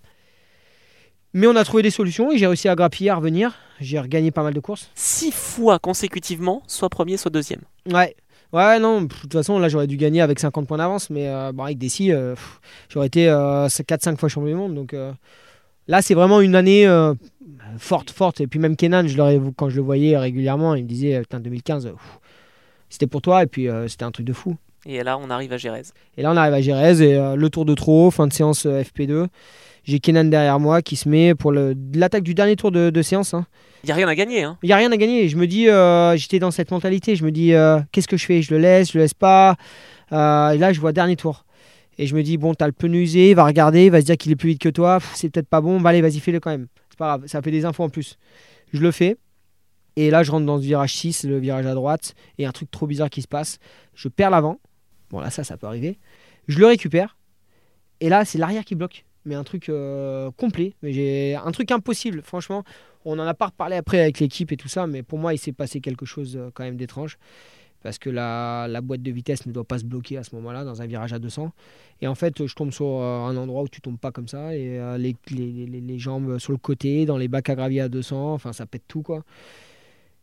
Mais on a trouvé des solutions et j'ai réussi à grappiller, à revenir. J'ai regagné pas mal de courses. Six fois consécutivement, soit premier, soit deuxième. Ouais. Ouais, non, de toute façon, là, j'aurais dû gagner avec 50 points d'avance. Mais euh, bon, avec Desi, euh, j'aurais été 4-5 euh, fois champion du monde. Donc là, c'est vraiment une année forte, forte. Et puis même Kenan, je quand je le voyais régulièrement, il me disait Putain, 2015, c'était pour toi. Et puis euh, c'était un truc de fou. Et là, on arrive à Gérèse. Et là, on arrive à Gérèse. Et euh, le tour de trop, fin de séance euh, FP2. J'ai Kenan derrière moi qui se met pour l'attaque du dernier tour de, séance. Il hein. n'y a rien à gagner. Hein. Il n'y a rien à gagner. Je me dis, j'étais dans cette mentalité. Je me dis, qu'est-ce que je fais? Je le laisse, je le laisse pas. et là, je vois dernier tour. Et je me dis, bon, t'as le pneu usé, va regarder, va se dire qu'il est plus vite que toi. C'est peut-être pas bon. Bah, allez, vas-y, fais-le quand même. C'est pas grave, ça fait des infos en plus. Je le fais. Et là, je rentre dans ce virage 6, le virage à droite, et un truc trop bizarre qui se passe. Je perds l'avant. Bon, là, ça, ça peut arriver. Je le récupère. Et là, c'est l'arrière qui bloque. Mais un truc euh, complet. Mais j'ai un truc impossible, franchement. On en a pas reparlé après avec l'équipe et tout ça. Mais pour moi, il s'est passé quelque chose euh, quand même d'étrange. Parce que la, boîte de vitesse ne doit pas se bloquer à ce moment-là dans un virage à 200. Et en fait, je tombe sur euh, un endroit où tu tombes pas comme ça. Et les, les, les, jambes sur le côté, dans les bacs à gravier à 200. Enfin, ça pète tout, quoi.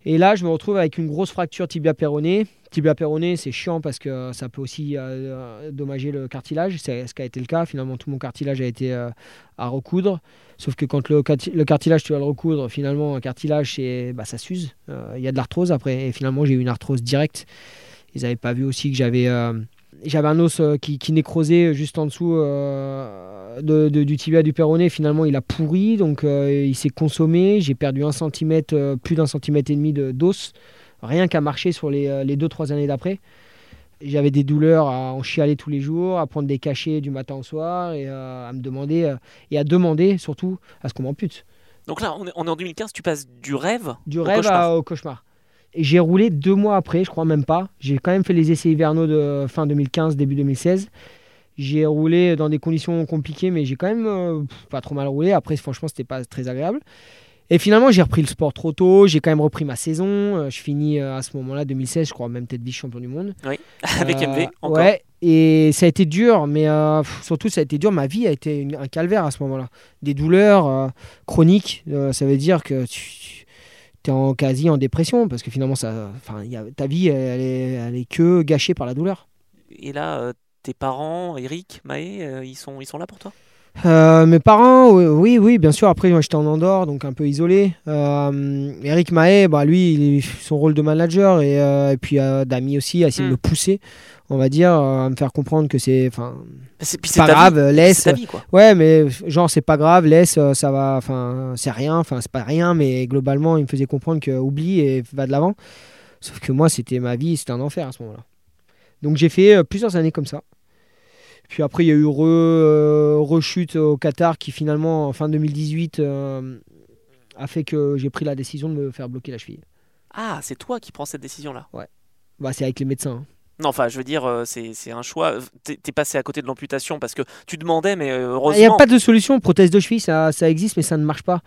Et là, je me retrouve avec une grosse fracture tibia péroné. Tibia c'est chiant parce que ça peut aussi euh, dommager le cartilage. C'est ce qui a été le cas. Finalement, tout mon cartilage a été euh, à recoudre. Sauf que quand le, cartilage, tu vas le recoudre, finalement, un cartilage, bah, ça s'use. Euh, il y a de l'arthrose après. Et finalement, j'ai eu une arthrose directe. Ils n'avaient pas vu aussi que j'avais j'avais un os euh, qui, qui, nécrosait juste en dessous euh, de, du tibia du péroné. Finalement, il a pourri, donc euh, il s'est consommé. J'ai perdu un centimètre, plus d'un centimètre et demi d'os, rien qu'à marcher sur les, les deux, trois années d'après. J'avais des douleurs à en chialer tous les jours, à prendre des cachets du matin au soir et à me demander, et à demander surtout à ce qu'on m'ampute. Donc là, on est, en 2015, tu passes du rêve du rêve au cauchemar. J'ai roulé deux mois après, je crois même pas. J'ai quand même fait les essais hivernaux de fin 2015, début 2016. J'ai roulé dans des conditions compliquées, mais j'ai quand même euh, pas trop mal roulé. Après, franchement, c'était pas très agréable. Et finalement, j'ai repris le sport trop tôt. J'ai quand même repris ma saison. Euh, je finis euh, à ce moment-là, 2016, je crois, même tête vice-champion du monde. Oui, avec MV encore. Ouais, et ça a été dur, mais surtout, ça a été dur. Ma vie a été un calvaire à ce moment-là. Des douleurs chroniques. ça veut dire que tu tu es en quasi en dépression parce que finalement ça, y a, ta vie elle est, elle est, que gâchée par la douleur. Et là, euh, tes parents, Eric, Maë, euh, ils, sont, ils sont là pour toi? Euh, mes parents, oui, oui, bien sûr. Après, moi, j'étais en Andorre, donc un peu isolé. Eric Mahé, bah, lui, il son rôle de manager et, et puis Dami aussi a essayé de hmm. me pousser on va dire, à me faire comprendre que c'est, enfin, c'est pas grave, laisse. Vie, quoi. Ouais, mais genre c'est pas grave, laisse, ça va, enfin, c'est rien, enfin c'est pas rien, mais globalement il me faisait comprendre que oublie et va de l'avant. Sauf que moi c'était ma vie, c'était un enfer à ce moment-là. Donc j'ai fait euh, plusieurs années comme ça. Puis après il y a eu re, euh, rechute au Qatar qui finalement en fin 2018 euh, a fait que j'ai pris la décision de me faire bloquer la cheville. Ah, c'est toi qui prends cette décision là. Ouais. Bah c'est avec les médecins. Hein. Non, enfin, je veux dire, euh, c'est un choix. T'es es passé à côté de l'amputation parce que tu demandais, mais heureusement. Il n'y a pas de solution. Prothèse de cheville, ça, ça existe, mais ça ne marche pas.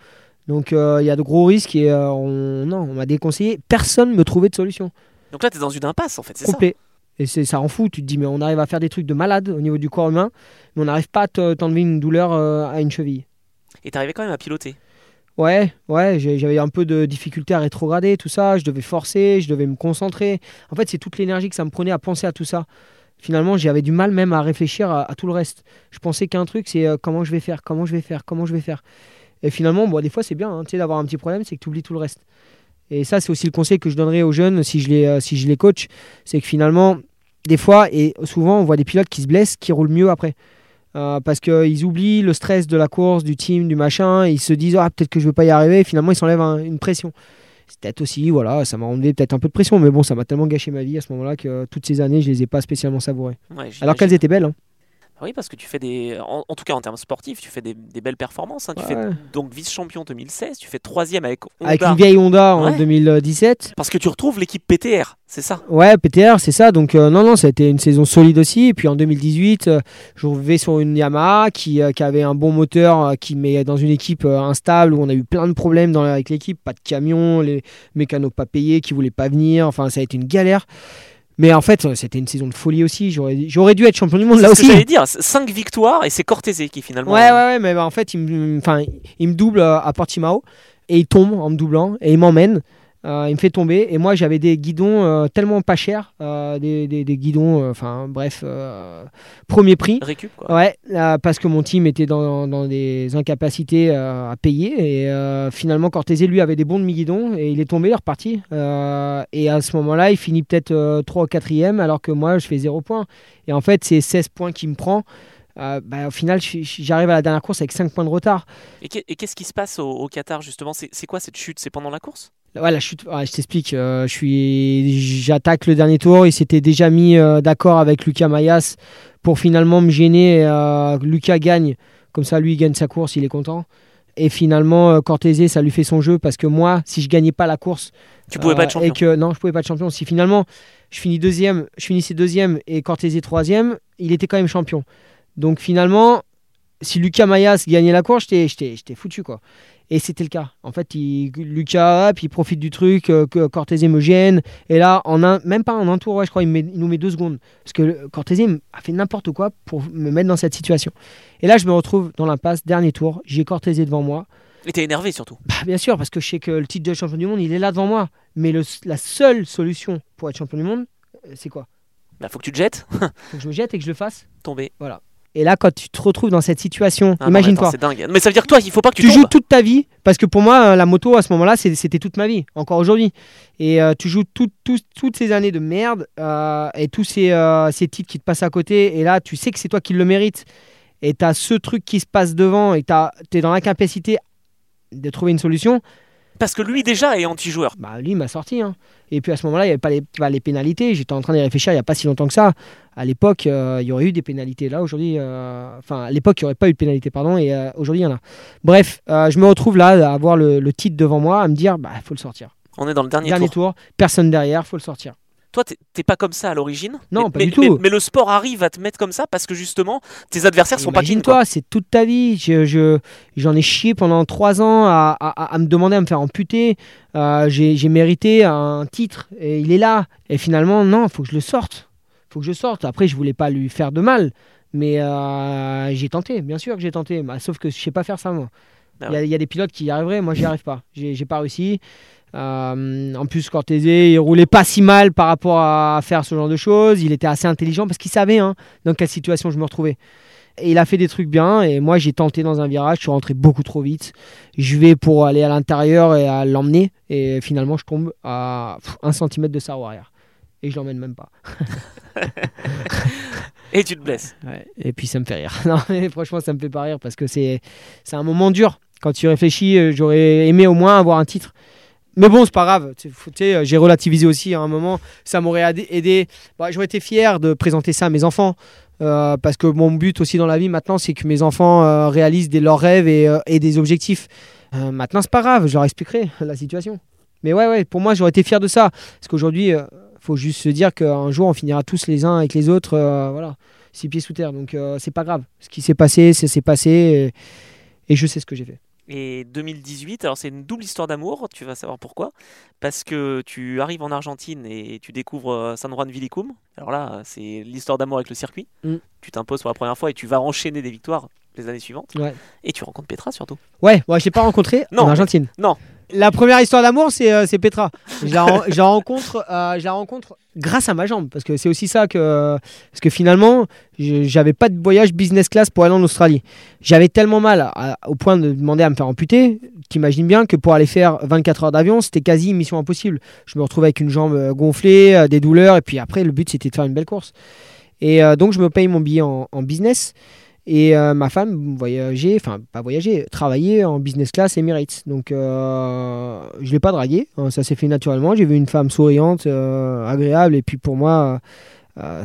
Donc euh, il y a de gros risques et on, non, on m'a déconseillé. Personne ne me trouvait de solution. Donc là, tu es dans une impasse en fait, c'est ça? Complet. Et ça rend fou. Tu te dis, mais on arrive à faire des trucs de malade au niveau du corps humain, mais on n'arrive pas à t'enlever une douleur à une cheville. Et tu arrivais quand même à piloter Ouais, ouais, j'avais un peu de difficulté à rétrograder, tout ça. Je devais forcer, je devais me concentrer. En fait, c'est toute l'énergie que ça me prenait à penser à tout ça. Finalement, j'avais du mal même à réfléchir à, tout le reste. Je pensais qu'un truc, c'est euh, comment je vais faire, comment je vais faire, comment je vais faire. Et finalement, bon, des fois, c'est bien hein, d'avoir un petit problème, c'est que tu oublies tout le reste. Et ça, c'est aussi le conseil que je donnerais aux jeunes si je les, euh, si je les coach. C'est que finalement, des fois, et souvent, on voit des pilotes qui se blessent, qui roulent mieux après. Euh, parce qu'ils oublient le stress de la course, du team, du machin, ils se disent ah, peut-être que je ne vais pas y arriver, et finalement ils s'enlèvent une pression. C'est peut-être aussi, voilà, ça m'a enlevé peut-être un peu de pression, mais bon, ça m'a tellement gâché ma vie à ce moment-là que toutes ces années, je les ai pas spécialement savourées. Alors qu'elles étaient belles. Hein. Oui, parce que tu fais des. En, tout cas, en termes sportifs, tu fais des, belles performances. Hein. Tu fais donc vice-champion 2016, tu fais troisième avec Honda. Avec une vieille Honda en 2017. Parce que tu retrouves l'équipe PTR, c'est ça? Ouais, PTR, c'est ça. Donc, euh, non, non, ça a été une saison solide aussi. Et puis en 2018, euh, je vais sur une Yamaha qui, euh, qui avait un bon moteur, qui met dans une équipe instable où on a eu plein de problèmes dans, avec l'équipe. Pas de camion, les mécanos pas payés, qui voulaient pas venir. Enfin, ça a été une galère. Mais en fait, c'était une saison de folie aussi. J'aurais dû être champion du monde là aussi. J'allais dire, 5 victoires et c'est Cortese qui finalement. Ouais, ouais, ouais, mais bah, en fait, il me, il me double à Portimao et il tombe en me doublant et il m'emmène. Euh, il me fait tomber et moi j'avais des guidons euh, tellement pas chers, euh, des, des, des, guidons, enfin bref, premier prix. Récup quoi. Ouais, parce que mon team était dans, dans des incapacités à payer et finalement Cortese lui avait des bons demi-guidons et il est tombé, il est reparti. et à ce moment-là, il finit peut-être 3 ou 4 alors que moi je fais 0 points. Et en fait, c'est 16 points qui me prend. bah, au final, j'arrive à la dernière course avec 5 points de retard. Et qu'est-ce qui se passe au, au Qatar justement? C'est quoi cette chute? C'est pendant la course? La chute, je t'explique. Euh, je suis, j'attaque le dernier tour. Il s'était déjà mis euh, d'accord avec Lucas Mayas pour finalement me gêner. Euh, Lucas gagne, comme ça lui il gagne sa course, il est content. Et finalement, Cortese, ça lui fait son jeu parce que moi, si je gagnais pas la course, Tu pouvais pas être champion. Et que non, je pouvais pas être champion. Si finalement je finis deuxième, je finissais deuxième et Cortese troisième, il était quand même champion. Donc finalement, si Lucas Mayas gagnait la course, j'étais, j'étais, j'étais foutu quoi. Et c'était le cas. En fait, il, Lucas, hop, il profite du truc, euh, que Cortese me gêne. Et là, en un, même pas en un tour, ouais, je crois, il, met- il nous met deux secondes. Parce que Cortese a fait n'importe quoi pour me mettre dans cette situation. Et là, je me retrouve dans l'impasse, dernier tour. J'ai Cortese devant moi. Et t'es énervé surtout. Bah, bien sûr, parce que je sais que le titre de champion du monde, il est là devant moi. Mais le- la seule solution pour être champion du monde, euh, c'est quoi? Bah, faut que tu te jettes, Faut que je me jette et que je le fasse. tomber. Et là, quand tu te retrouves dans cette situation, Ah imagine-toi, attends, C'est dingue. Mais ça veut dire que toi, il faut pas que tu, tu tombes. joues toute ta vie, parce que pour moi, euh, la moto à ce moment-là, c'était toute ma vie, encore aujourd'hui. Et euh, tu joues tout- tout- toutes ces années de merde euh, et tous ces, euh, ces titres qui te passent à côté. Et là, tu sais que c'est toi qui le mérites. Et tu as ce truc qui se passe devant et tu es dans l'incapacité de trouver une solution. Parce que lui déjà est anti-joueur. Bah, lui il m'a sorti. hein. Et puis à ce moment-là, il n'y avait pas les, pénalités. J'étais en train d'y réfléchir il n'y a pas si longtemps que ça. À l'époque, euh, il y aurait eu des pénalités. Là, aujourd'hui, euh, enfin, à l'époque, il n'y aurait pas eu de pénalité, pardon. Et euh, aujourd'hui, il y en a. Bref, je me retrouve là à avoir le, le titre devant moi, à me dire, bah, faut le sortir. On est dans le dernier, Dernier tour. tour, personne derrière, faut le sortir. Toi, t'es- pas comme ça à l'origine. Non, mais, pas mais- du tout. Mais, mais le sport arrive à te mettre comme ça parce que justement, tes adversaires sont pas clean. Imagine-toi, c'est toute ta vie. Je, je- j'en ai chié pendant trois ans à, à- à me demander à me faire amputer. Euh, j'ai, j'ai mérité un titre et il est là. Et finalement, non, faut que je le sorte. faut que je sorte. Après, je voulais pas lui faire de mal. Mais euh, j'ai tenté, bien sûr que j'ai tenté. Bah, sauf que je sais pas faire ça, moi. Ah Il y a- il y, a des pilotes qui y arriveraient, moi j'y arrive pas. J'ai, pas réussi. Euh, en plus, Cortese, il roulait pas si mal par rapport à faire ce genre de choses. Il était assez intelligent parce qu'il savait hein, dans quelle situation je me retrouvais. Et il a fait des trucs bien et moi j'ai tenté dans un virage, je suis rentré beaucoup trop vite. Je vais pour aller à l'intérieur et à l'emmener et finalement je tombe à un centimètre de sa roue arrière. Et je l'emmène même pas. Et tu te blesses. Et puis ça me fait rire. Non, mais franchement, ça me fait pas rire parce que c'est un moment dur. Quand tu réfléchis, euh, j'aurais aimé au moins avoir un titre. Mais bon, c'est pas grave. J'ai relativisé aussi à un moment. Ça m'aurait aidé-. Bah, j'aurais été fier de présenter ça à mes enfants. euh, parce que mon but aussi dans la vie maintenant, c'est que mes enfants euh, réalisent des, leurs rêves et, et des objectifs. Maintenant, c'est pas grave. Je leur expliquerai la situation. Mais ouais, ouais, pour moi, j'aurais été fier de ça. Parce qu'aujourd'hui, faut juste se dire qu'un jour, on finira tous les uns avec les autres. euh, voilà six pieds sous terre. Donc euh, c'est pas grave. Ce qui s'est passé, c'est c'est passé. Et, et je sais ce que j'ai fait. Et 2018, alors c'est une double histoire d'amour, tu vas savoir pourquoi. Parce que tu arrives en Argentine et tu découvres euh, San Juan Vilicum. Alors là, c'est l'histoire d'amour avec le circuit. Mm. Tu t'imposes pour la première fois et tu vas enchaîner des victoires les années suivantes. Ouais. Et tu rencontres Petra surtout. Ouais, moi je l'ai pas rencontré Non, en Argentine. non. La première histoire d'amour, c'est euh, Petra. Je la, rencontre, euh, je la rencontre grâce à ma jambe, parce que c'est aussi ça que, parce que finalement, j'avais pas de voyage business class pour aller en Australie. J'avais tellement mal au point de demander à me faire amputer. T'imagines bien que pour aller faire 24 heures d'avion, c'était quasi mission impossible. Je me retrouvais avec une jambe euh, gonflée, des douleurs, et puis après, le but c'était de faire une belle course. Et donc, je me paye mon billet en business. Et euh, ma femme voyageait, enfin pas voyageait, travaillait en business class Emirates. Donc euh, je l'ai pas dragué, hein, ça s'est fait naturellement. J'ai vu une femme souriante, euh, agréable, et puis pour moi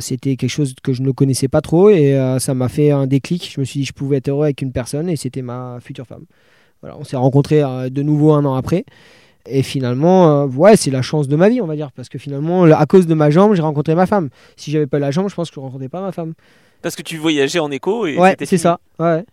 c'était quelque chose que je ne connaissais pas trop, et ça m'a fait un déclic. Je me suis dit je pouvais être heureux avec une personne, et c'était ma future femme. Voilà, on s'est rencontrés de nouveau un an après. Et finalement, ouais, c'est la chance de ma vie, on va dire, parce que finalement, à cause de ma jambe, j'ai rencontré ma femme. Si j'avais pas la jambe, je pense que je ne rencontrais pas ma femme. Parce que tu voyageais en écho et Ouais, c'est ça. Ouais.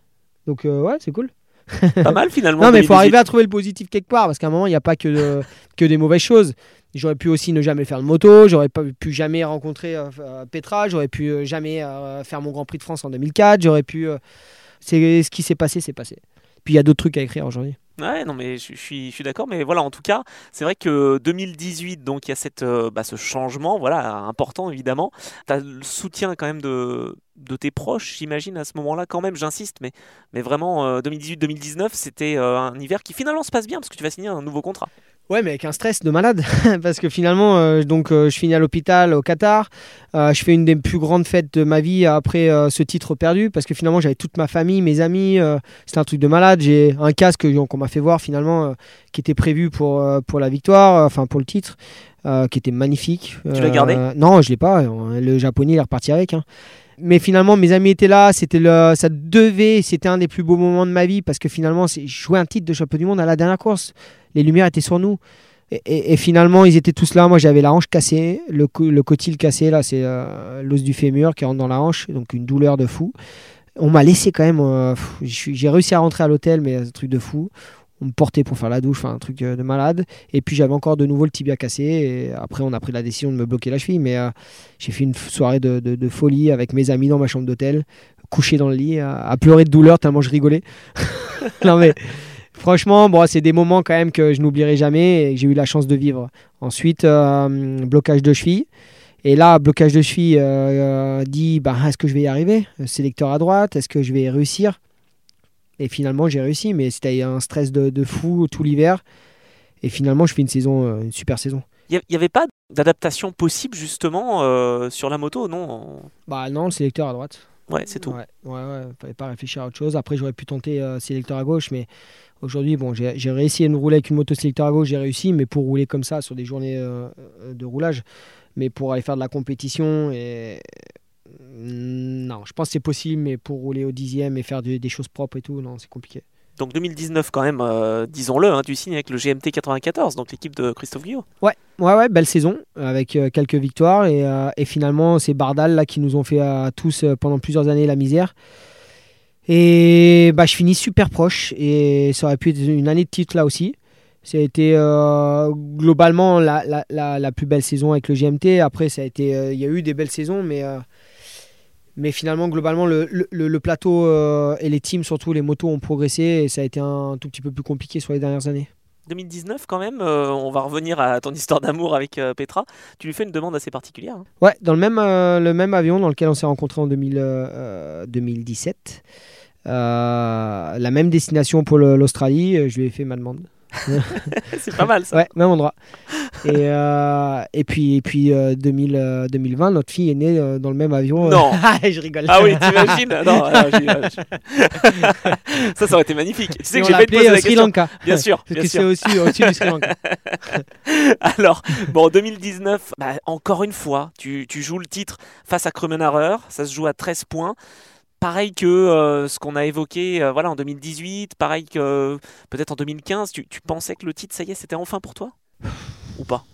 Donc euh, ouais, c'est cool. Pas mal finalement. Non, mais il faut 2018. arriver à trouver le positif quelque part, parce qu'à un moment, il n'y a pas que, de- que des mauvaises choses. J'aurais pu aussi ne jamais faire de moto, j'aurais pas pu jamais rencontrer euh, euh, Petra, j'aurais pu euh, jamais euh, faire mon Grand Prix de France en 2004, j'aurais pu... c'est ce qui s'est passé, c'est passé. Puis il y a d'autres trucs à écrire aujourd'hui. Ouais, non, mais je, je suis, je suis d'accord. Mais voilà, en tout cas, c'est vrai que 2018, donc il y a cette, euh, bah, ce changement, voilà, important évidemment. Tu as le soutien quand même de, de tes proches, j'imagine, à ce moment-là, quand même, j'insiste. Mais, mais vraiment, euh, 2018-2019, c'était euh, un hiver qui finalement se passe bien parce que tu vas signer un nouveau contrat. Ouais, mais avec un stress de malade, parce que finalement, euh, donc, euh, je finis à l'hôpital au Qatar, Euh, je fais une des plus grandes fêtes de ma vie après euh, ce titre perdu, parce que finalement, j'avais toute ma famille, mes amis, euh, c'était un truc de malade. J'ai un casque euh, qu'on m'a fait voir finalement, euh, qui était prévu pour, euh, pour la victoire, euh, enfin pour le titre, euh, qui était magnifique. Tu l'as gardé Non, je l'ai pas. euh, Le japonais, il est reparti avec. hein. Mais finalement, mes amis étaient là, c'était le, ça devait, c'était un des plus beaux moments de ma vie parce que finalement, je jouais un titre de champion du monde à la dernière course. Les lumières étaient sur nous. Et, finalement, ils étaient tous là. Moi, j'avais la hanche cassée, le, le cotyle cassé, là, c'est euh, l'os du fémur qui rentre dans la hanche, donc une douleur de fou. On m'a laissé quand même. Euh, j'ai réussi à rentrer à l'hôtel, mais un truc de fou on me portait pour faire la douche, un truc euh, de malade. Et puis j'avais encore de nouveau le tibia cassé. Et après, on a pris la décision de me bloquer la cheville. Mais euh, j'ai fait une soirée de, folie avec mes amis dans ma chambre d'hôtel, couché dans le lit, à, pleurer de douleur tellement je rigolais. non mais franchement, bon, c'est des moments quand même que je n'oublierai jamais et que j'ai eu la chance de vivre. Ensuite, euh, blocage de cheville. Et là, blocage de cheville dit bah, est-ce que je vais y arriver? Sélecteur à droite, est-ce que je vais réussir? Et finalement, j'ai réussi, mais c'était un stress de, fou tout l'hiver. Et finalement, je fais une saison, euh, une super saison. Il n'y avait pas d'adaptation possible justement euh, sur la moto, non Bah non, le sélecteur à droite. Ouais, c'est tout. Ouais, ouais, ouais, fallait pas réfléchir à autre chose. Après, j'aurais pu tenter euh, sélecteur à gauche, mais aujourd'hui, bon, j'ai réussi à me rouler avec une moto sélecteur à gauche, j'ai réussi, mais pour rouler comme ça sur des journées de roulage, mais pour aller faire de la compétition et non, je pense que c'est possible, mais pour rouler au dixième et faire des choses propres et tout, non, c'est compliqué. Donc 2019 quand même, euh, disons-le, hein, tu signes avec le GMT 94, donc l'équipe de Christophe Guillaume. Ouais, ouais, ouais, belle saison avec euh, quelques victoires et, euh, et, finalement c'est Bardal là qui nous ont fait à tous pendant plusieurs années la misère. Et bah je finis super proche et ça aurait pu être une année de titre là aussi. Ça a été globalement la, la, la, la, plus belle saison avec le GMT. Après ça a été, il y a eu des belles saisons, mais mais finalement, globalement, le, le, plateau euh, et les teams, surtout les motos, ont progressé et ça a été un tout petit peu plus compliqué sur les dernières années. 2019 quand même, euh, on va revenir à ton histoire d'amour avec euh, Petra. Tu lui fais une demande assez particulière. Hein. Ouais, dans le même, le même avion dans lequel on s'est rencontrés en 2017. la même destination pour l'Australie, je lui ai fait ma demande. c'est pas mal ça. Ouais, même endroit. Et, euh, et puis, et puis 2000, euh, 2020, euh, notre fille est née dans le même avion. Non. je rigole. Ah oui, t'imagines? Non, ça, ça aurait été magnifique. Tu sais que j'ai pas posé la Sri Lanka. Bien sûr. Parce que c'est aussi au-dessus du Sri Lanka. Alors, bon, 2019, bah, encore une fois, tu, tu joues le titre face à Krummenarer. Ça se joue à 13 points pareil que euh, ce qu'on a évoqué euh, voilà, en 2018, pareil que euh, peut-être en 2015, tu, tu, pensais que le titre, ça y est, c'était enfin pour toi? Ou pas?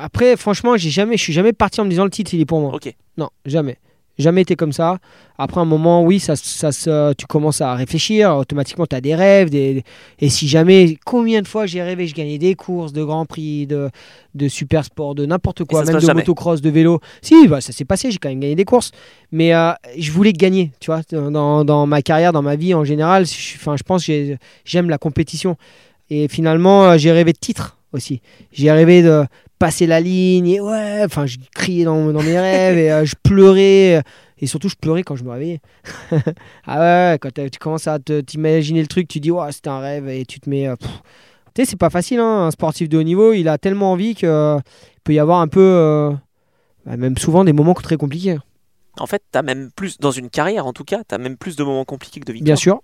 Après, franchement, j'ai jamais, je suis jamais parti en me disant le titre, il est pour moi. Ok. Non, jamais jamais été comme ça. Après un moment, oui, ça, ça, tu commences à réfléchir, automatiquement tu as des rêves. Des, et si jamais, combien de fois j'ai rêvé, je gagnais des courses de Grand Prix, de, de super sport, de n'importe quoi, même de motocross, de vélo. Si, bah, ça s'est passé, j'ai quand même gagné des courses. Mais euh, je voulais gagner, tu vois, dans, dans, ma carrière, dans ma vie en général. Je, je pense que j'aime la compétition. Et finalement, euh, j'ai rêvé de titres aussi. J'ai rêvé de passer la ligne et ouais, enfin, je criais dans, dans mes rêves et euh, je pleurais. Et surtout, je pleurais quand je me réveillais. ah ouais, quand tu commences à t'imaginer le truc, tu dis, ouais, c'était un rêve et tu te mets. Euh, tu sais, c'est pas facile, hein, un sportif de haut niveau, il a tellement envie qu'il peut y avoir un peu, euh, bah, même souvent, des moments très compliqués. En fait, tu as même plus, dans une carrière en tout cas, tu as même plus de moments compliqués que de victoires. Bien sûr,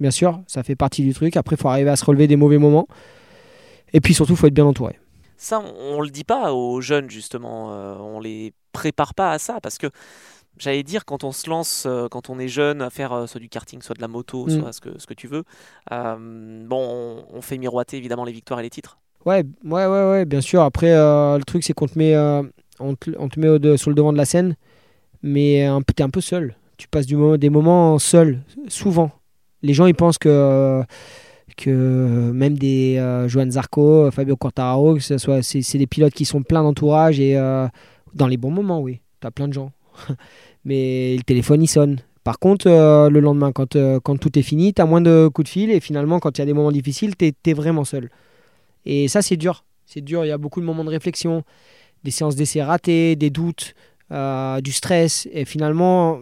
bien sûr, ça fait partie du truc. Après, faut arriver à se relever des mauvais moments. Et puis surtout, faut être bien entouré. Ça, on, ne le dit pas aux jeunes, justement. Euh, on les prépare pas à ça parce que j'allais dire, quand on se lance, euh, quand on est jeune, à faire euh, soit du karting, soit de la moto, mm. soit ce que, ce que tu veux, bon, on, fait miroiter évidemment les victoires et les titres. Ouais, ouais, ouais, ouais bien sûr. Après, le truc, c'est qu'on te met, on te, on te met sur le devant de la scène, mais tu es un peu seul. Tu passes du moment, des moments seul, souvent. Les gens, ils pensent que que même des euh, Joan Zarco, Fabio Quartararo, que ce soit, c'est, des pilotes qui sont pleins d'entourage et euh, dans les bons moments, oui, tu as plein de gens. Mais le téléphone, il sonne. Par contre, euh, le lendemain, quand, quand tout est fini, tu as moins de coups de fil et finalement, quand il y a des moments difficiles, tu es, vraiment seul. Et ça, c'est dur. C'est dur, il y a beaucoup de moments de réflexion, des séances d'essai ratées, des doutes, du stress. Et finalement,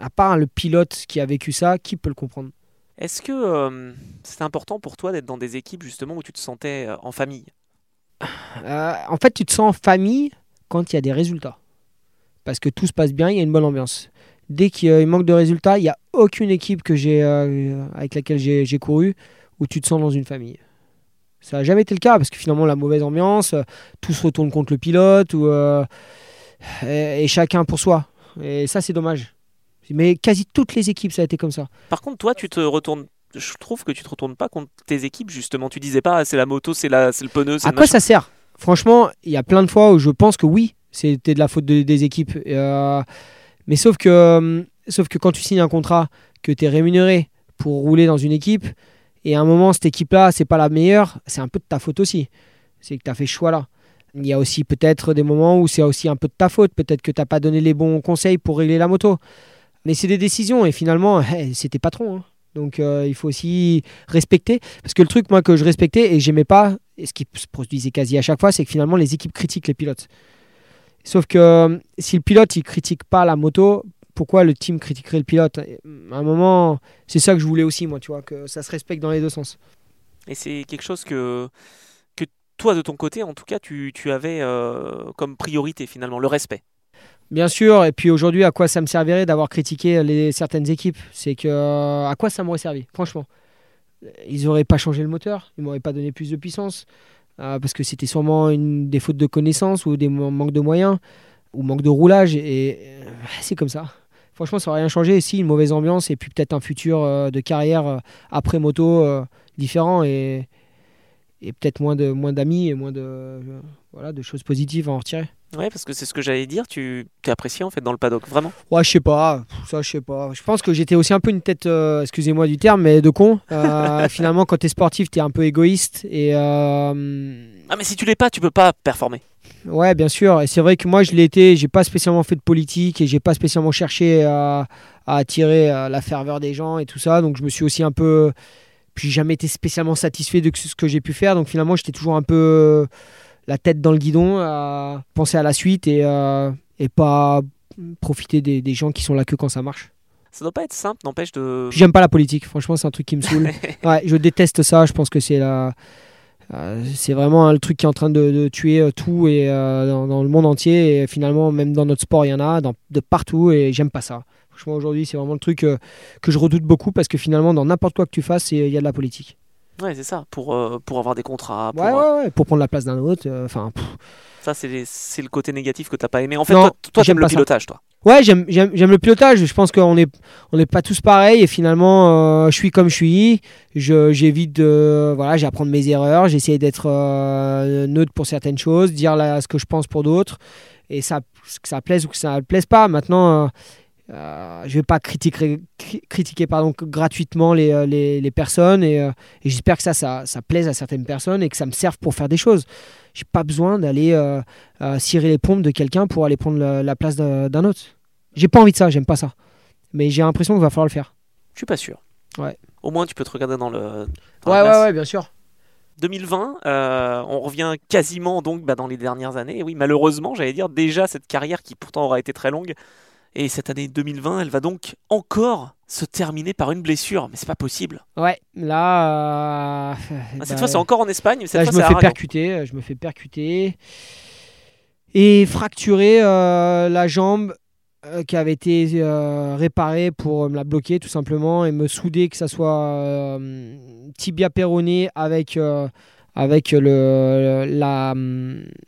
à part le pilote qui a vécu ça, qui peut le comprendre? Est-ce que euh, c'est important pour toi d'être dans des équipes justement où tu te sentais euh, en famille? Euh, En fait, tu te sens en famille quand il y a des résultats. Parce que tout se passe bien, il y a une bonne ambiance. Dès qu'il manque de résultats, il n'y a aucune équipe que j'ai, avec laquelle j'ai, couru où tu te sens dans une famille. Ça n'a jamais été le cas parce que finalement, la mauvaise ambiance, tout se retourne contre le pilote ou, et, chacun pour soi. Et ça, c'est dommage. Mais quasi toutes les équipes, ça a été comme ça. Par contre, toi, tu te retournes. Je trouve que tu te retournes pas contre tes équipes, justement. Tu disais pas, ah, c'est la moto, c'est la... le pneu. À quoi ça sert? Franchement, il y a plein de fois où je pense que oui, c'était de la faute des équipes. Euh, mais sauf que, euh, sauf que quand tu signes un contrat, que tu es rémunéré pour rouler dans une équipe, et à un moment, cette équipe-là, c'est pas la meilleure, c'est un peu de ta faute aussi. C'est que tu as fait ce choix-là. Il y a aussi peut-être des moments où c'est aussi un peu de ta faute. Peut-être que tu n'as pas donné les bons conseils pour régler la moto. Mais c'est des décisions et finalement, c'était patron. Hein. Donc euh, il faut aussi respecter. Parce que le truc, moi, que je respectais et j'aimais pas, et ce qui se produisait quasi à chaque fois, c'est que finalement, les équipes critiquent les pilotes. Sauf que euh, si le pilote, il critique pas la moto, pourquoi le team critiquerait le pilote? À un moment, c'est ça que je voulais aussi, moi, tu vois, que ça se respecte dans les deux sens. Et c'est quelque chose que, que toi, de ton côté, en tout cas, tu, tu avais euh, comme priorité, finalement, le respect. Bien sûr, et puis aujourd'hui, à quoi ça me servirait d'avoir critiqué les, certaines équipes? C'est que à quoi ça m'aurait servi, franchement? Ils n'auraient pas changé le moteur, ils m'auraient pas donné plus de puissance, euh, parce que c'était sûrement une, des fautes de connaissances ou des manques de moyens, ou manque de roulage, et euh, c'est comme ça. Franchement, ça n'aurait rien changé. Si, une mauvaise ambiance, et puis peut-être un futur euh, de carrière après moto différent, et, et peut-être moins de moins d'amis et moins de, voilà, de choses positives à en retirer. Ouais, parce que c'est ce que j'allais dire, tu t'es apprécié en fait dans le paddock, vraiment? Ouais, je sais pas, ça je sais pas. Je pense que j'étais aussi un peu une tête, euh, excusez-moi du terme, mais de con. Euh, finalement, quand t'es sportif, t'es un peu égoïste et. Euh, ah, mais si tu l'es pas, tu peux pas performer. Ouais, bien sûr. Et c'est vrai que moi, je l'ai été. J'ai pas spécialement fait de politique et j'ai pas spécialement cherché à, à attirer la ferveur des gens et tout ça. Donc, je me suis aussi un peu. Puis, j'ai jamais été spécialement satisfait de ce que j'ai pu faire. Donc, finalement, j'étais toujours un peu la tête dans le guidon, à penser à la suite et, euh, et pas profiter des, des, gens qui sont là que quand ça marche. Ça doit pas être simple, n'empêche de. J'aime pas la politique, franchement, c'est un truc qui me saoule. ouais, je déteste ça, je pense que c'est la. Euh, c'est vraiment le truc qui est en train de, tuer euh, tout et dans, le monde entier et finalement même dans notre sport il y en a de partout et j'aime pas ça. Franchement aujourd'hui c'est vraiment le truc que je redoute beaucoup parce que finalement dans n'importe quoi que tu fasses il y a de la politique. Ouais, c'est ça, pour, euh, pour avoir des contrats. Pour, ouais, ouais, ouais, pour prendre la place d'un autre. Euh, enfin. ça, c'est le côté négatif que tu n'as pas aimé. En fait, toi, toi j'aime le pilotage, toi. Ouais, j'aime le pilotage. Je pense qu'on n'est on est pas tous pareils et finalement, euh, je suis comme je suis. J'évite de. Voilà, j'apprends de mes erreurs. J'essaie d'être neutre pour certaines choses, dire là, ce que je pense pour d'autres. Et ça, que ça plaise ou que ça ne plaise pas. Maintenant euh, je ne vais pas critiquer, critiquer pardon, gratuitement les, euh, les, les personnes et, euh, et j'espère que ça, ça, ça, plaise à certaines personnes et que ça me serve pour faire des choses. J'ai pas besoin d'aller cirer les pompes de quelqu'un pour aller prendre la, place d'un autre. J'ai pas envie de ça, j'aime pas ça. Mais j'ai l'impression qu'il va falloir le faire. Je suis pas sûr. Ouais. Au moins, tu peux te regarder dans le. ouais, ouais, ouais, bien sûr. 2020, on revient quasiment donc bah, dans les dernières années. Et oui, malheureusement, j'allais dire déjà cette carrière qui pourtant aura été très longue et cette année 2020, elle va donc encore se terminer par une blessure. Mais c'est pas possible. Ouais, là. Euh, ah, cette fois, c'est encore en Espagne. Cette là, je me fais percuter. Euh, je me fais percuter. Et fracturer euh, la jambe qui avait été réparée pour me la bloquer, tout simplement. Et me souder, que ça soit tibia péroné avec, avec le, la,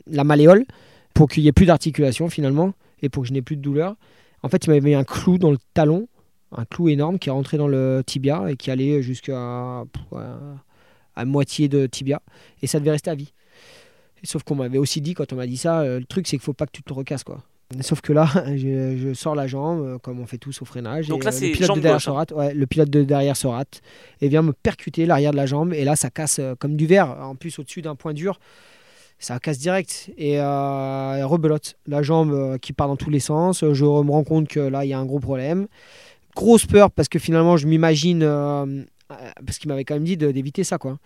la malléole. Pour qu'il n'y ait plus d'articulation, finalement. Et pour que je n'ai plus de douleur. En fait, il m'avait mis un clou dans le talon, un clou énorme qui est rentré dans le tibia et qui allait jusqu'à à, moitié de tibia. Et ça devait rester à vie. sauf qu'on m'avait aussi dit, quand on m'a dit ça, euh, le truc c'est qu'il faut pas que tu te recasses. quoi. Sauf que là, je, sors la jambe, euh, comme on fait tous au freinage. Donc là, euh, c'est le pilote de derrière se rate, ouais, le pilote de derrière se rate et vient me percuter l'arrière de la jambe. Et là, ça casse comme du verre, en plus au-dessus d'un point dur ça casse direct et euh, rebelote. La jambe euh, qui part dans tous les sens. Je me rends compte que là, il y a un gros problème. Grosse peur parce que finalement, je m'imagine, euh, parce qu'il m'avait quand même dit d'éviter ça, quoi.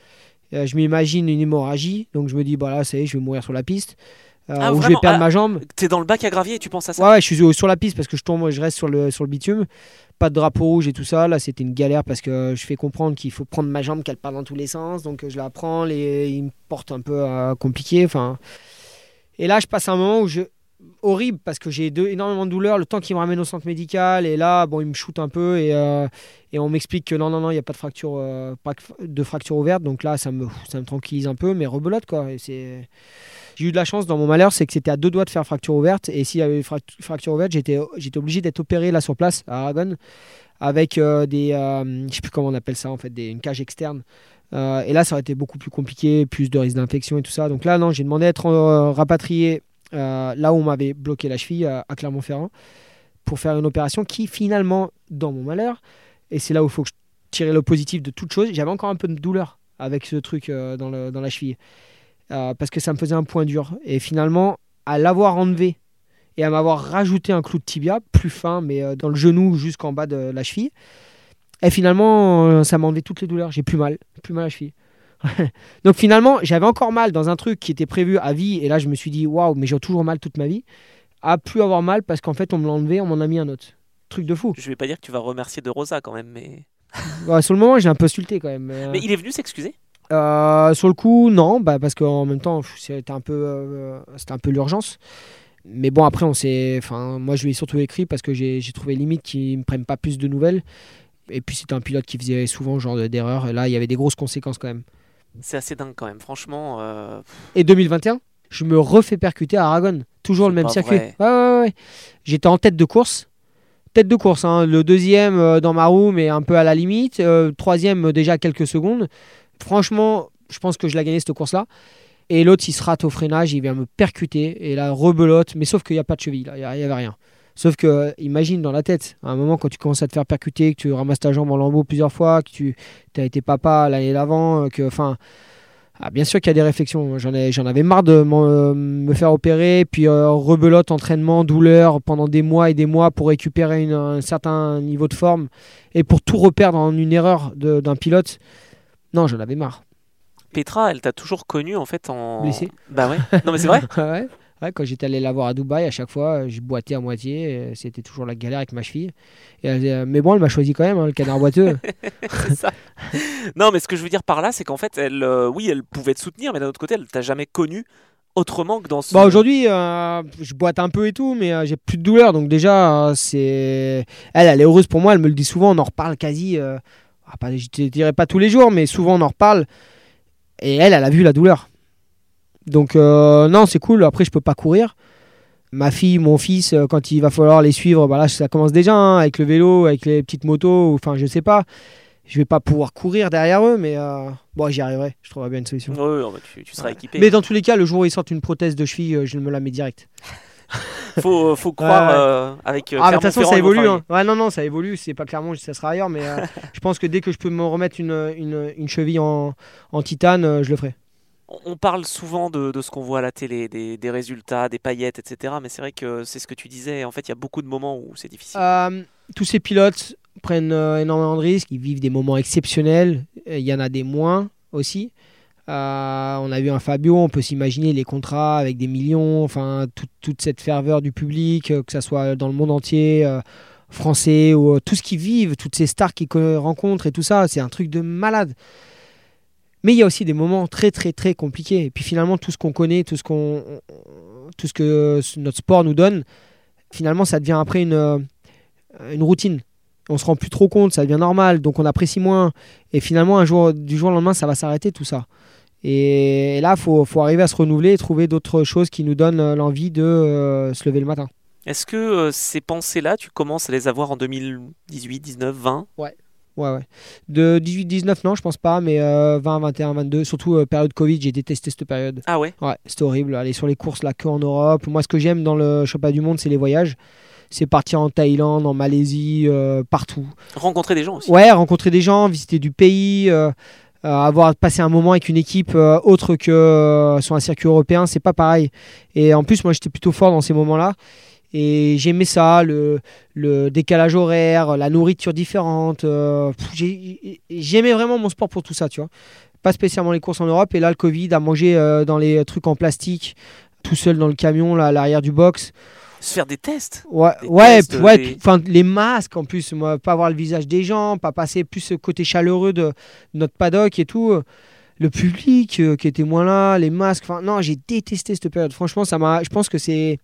je m'imagine une hémorragie, donc je me dis, bah là, ça y est, je vais mourir sur la piste. Ah, ou je vais perdre ah, ma jambe. T'es dans le bac à gravier et tu penses à ça Ouais, je suis sur la piste parce que je tombe, je reste sur le, sur le bitume pas de drapeau rouge et tout ça. Là, c'était une galère parce que je fais comprendre qu'il faut prendre ma jambe, qu'elle part dans tous les sens. Donc, je la prends, les, il me porte un peu euh, compliqué. Enfin, et là, je passe un moment où je, horrible parce que j'ai énormément de douleurs. Le temps qu'il me ramène au centre médical et là, bon, il me shoot un peu et, euh, et on m'explique que non, non, non, il n'y a pas de fracture, euh, pas de fracture ouverte. Donc là, ça me, ça me tranquillise un peu, mais rebelote quoi. Et c'est... J'ai eu de la chance dans mon malheur, c'est que c'était à deux doigts de faire fracture ouverte. Et s'il y avait frac- fracture ouverte, j'étais, obligé d'être opéré là sur place à Aragon avec euh, des, euh, je sais plus comment on appelle ça en fait, une cage externe. Euh, et là, ça aurait été beaucoup plus compliqué, plus de risque d'infection et tout ça. Donc là, non, j'ai demandé à être euh, rapatrié là où on m'avait bloqué la cheville à, Clermont-Ferrand pour faire une opération qui finalement, dans mon malheur, et c'est là où il faut que je tire le positif de toute chose, j'avais encore un peu de douleur avec ce truc dans la cheville. Euh, parce que ça me faisait un point dur. Et finalement, à l'avoir enlevé et à m'avoir rajouté un clou de tibia, plus fin, mais euh, dans le genou jusqu'en bas de la cheville, et finalement, euh, ça m'a enlevé toutes les douleurs. J'ai plus mal, plus mal à la cheville. Donc finalement, j'avais encore mal dans un truc qui était prévu à vie, et là je me suis dit, waouh, mais j'ai toujours mal toute ma vie, à plus avoir mal parce qu'en fait on me l'a enlevé, on m'en a mis un autre. Truc de fou. Je vais pas dire que tu vas remercier De Rosa quand même, mais. Ouais, sur le moment, j'ai un peu insulté quand même. mais, Mais il est venu s'excuser? Euh, sur le coup, non, bah, parce qu'en même temps, c'était un peu, euh, c'était un peu l'urgence. Mais bon, après, on s'est, enfin, moi, je lui ai surtout écrit parce que j'ai trouvé limite qu'il me prenne pas plus de nouvelles. Et puis, c'était un pilote qui faisait souvent ce genre de- d'erreur. Et là, il y avait des grosses conséquences quand même. C'est assez dingue quand même, franchement. euh, Et 2021, je me refais percuter à Aragon. Toujours le même circuit. Ouais, ouais, ouais. J'étais en tête de course. Tête de course, hein. le deuxième euh, dans ma roue, mais un peu à la limite. Euh, troisième, euh, déjà quelques secondes. Franchement, je pense que je l'ai gagné cette course-là. Et l'autre, il se rate au freinage, il vient me percuter. Et là, rebelote. Mais sauf qu'il n'y a pas de cheville, il n'y avait rien. Sauf que, imagine dans la tête, à un moment, quand tu commences à te faire percuter, que tu ramasses ta jambe en lambeaux plusieurs fois, que tu as été papa l'année d'avant, euh, que, enfin, ah, bien sûr qu'il y a des réflexions. J'en, ai, j'en avais marre de euh, me faire opérer, puis euh, rebelote, entraînement, douleur pendant des mois et des mois pour récupérer un certain niveau de forme et pour tout reperdre en une erreur d'un pilote. Non, j'en avais marre. Petra, elle t'a toujours connu en fait en. Blessé. Bah ouais. Non mais c'est vrai. ouais. Ouais, quand j'étais allé la voir à Dubaï, à chaque fois, je boitais à moitié. euh, C'était toujours la galère avec ma cheville. Et elle disait, mais bon, elle m'a choisi quand même, hein, le canard boiteux. ça. Non mais ce que je veux dire par là, c'est qu'en fait, elle, euh, oui, elle pouvait te soutenir, mais d'un autre côté, elle t'a jamais connu autrement que dans ce. Bah aujourd'hui, euh, je boite un peu et tout, mais euh, j'ai plus de douleur. Donc déjà, c'est elle, elle est heureuse pour moi. Elle me le dit souvent. On en reparle quasi. Ah, pas, je te dirais pas tous les jours, mais souvent on en reparle. Et elle, elle a vu la douleur. Donc euh, non, c'est cool. Après, je peux pas courir. Ma fille, mon fils, euh, quand il va falloir les suivre, bah là, ça commence déjà hein, avec le vélo, avec les petites motos. Enfin, je sais pas. Je vais pas pouvoir courir derrière eux, mais euh, bon, j'y arriverai. Je trouverai bien une solution. Ouais, ouais, tu, tu seras équipé. Mais dans tous les cas, le jour où ils sortent une prothèse de cheville, euh, je me la mets direct. Faut, faut croire euh, avec. euh, Ah, de toute façon, ça évolue. hein. Ouais, non, non, ça évolue. C'est pas clairement, ça sera ailleurs. Mais euh, je pense que dès que je peux me remettre une, une, une cheville en, en titane, euh, je le ferai. On- parle souvent de, de ce qu'on voit à la télé, des, des résultats, des paillettes, etc. Mais c'est vrai que c'est ce que tu disais. En fait, il y a beaucoup de moments où c'est difficile. Euh, tous ces pilotes prennent euh, énormément de risques. Ils vivent des moments exceptionnels. Il y en a des moins aussi. Euh, on a vu un Fabio, on peut s'imaginer les contrats avec des millions, enfin tout- toute cette ferveur du public, euh, que ce soit dans le monde entier, euh, français, ou tout ce qu'ils vivent, toutes ces stars qu'ils co- rencontrent et tout ça, c'est un truc de malade. Mais il y a aussi des moments très très très compliqués. Et puis finalement, tout ce qu'on connaît, tout ce, qu'on, tout ce que notre sport nous donne, finalement, ça devient après une, une routine. On se rend plus trop compte, ça devient normal, donc on apprécie moins. Et finalement, un jour, du jour au lendemain, ça va s'arrêter tout ça. Et, là, il faut, faut arriver à se renouveler et trouver d'autres choses qui nous donnent euh, l'envie de euh, se lever le matin. Est-ce que euh, ces pensées-là, tu commences à les avoir en 2018, 19, 20 Ouais, ouais. De 18-19, non, je pense pas, mais euh, 20, 21, 22, surtout euh, période Covid, j'ai détesté cette période. Ah ouais? Ouais, c'était horrible. Aller sur les courses là que en Europe. Moi, ce que j'aime dans le championnat du monde, c'est les voyages. C'est partir en Thaïlande, en Malaisie, euh, partout. Rencontrer des gens aussi. Ouais, rencontrer des gens, visiter du pays, avoir passé un moment avec une équipe euh, autre que euh, sur un circuit européen, c'est pas pareil. Et en plus, moi, j'étais plutôt fort dans ces moments-là. Et j'aimais ça, le, décalage horaire, la nourriture différente. euh, J'aimais vraiment mon sport pour tout ça, tu vois. Pas spécialement les courses en Europe. Et là, le Covid a mangé euh, dans les trucs en plastique, tout seul dans le camion, à l'arrière du box. Se faire des tests. Ouais, Des ouais, tests, ouais, des- puis, enfin, les masques en plus, moi, pas voir le visage des gens, pas passer plus ce côté chaleureux de notre paddock et tout. euh, Le public euh, qui était moins là, les masques, enfin non, j'ai détesté cette période. Franchement, ça m'a, je pense que c'est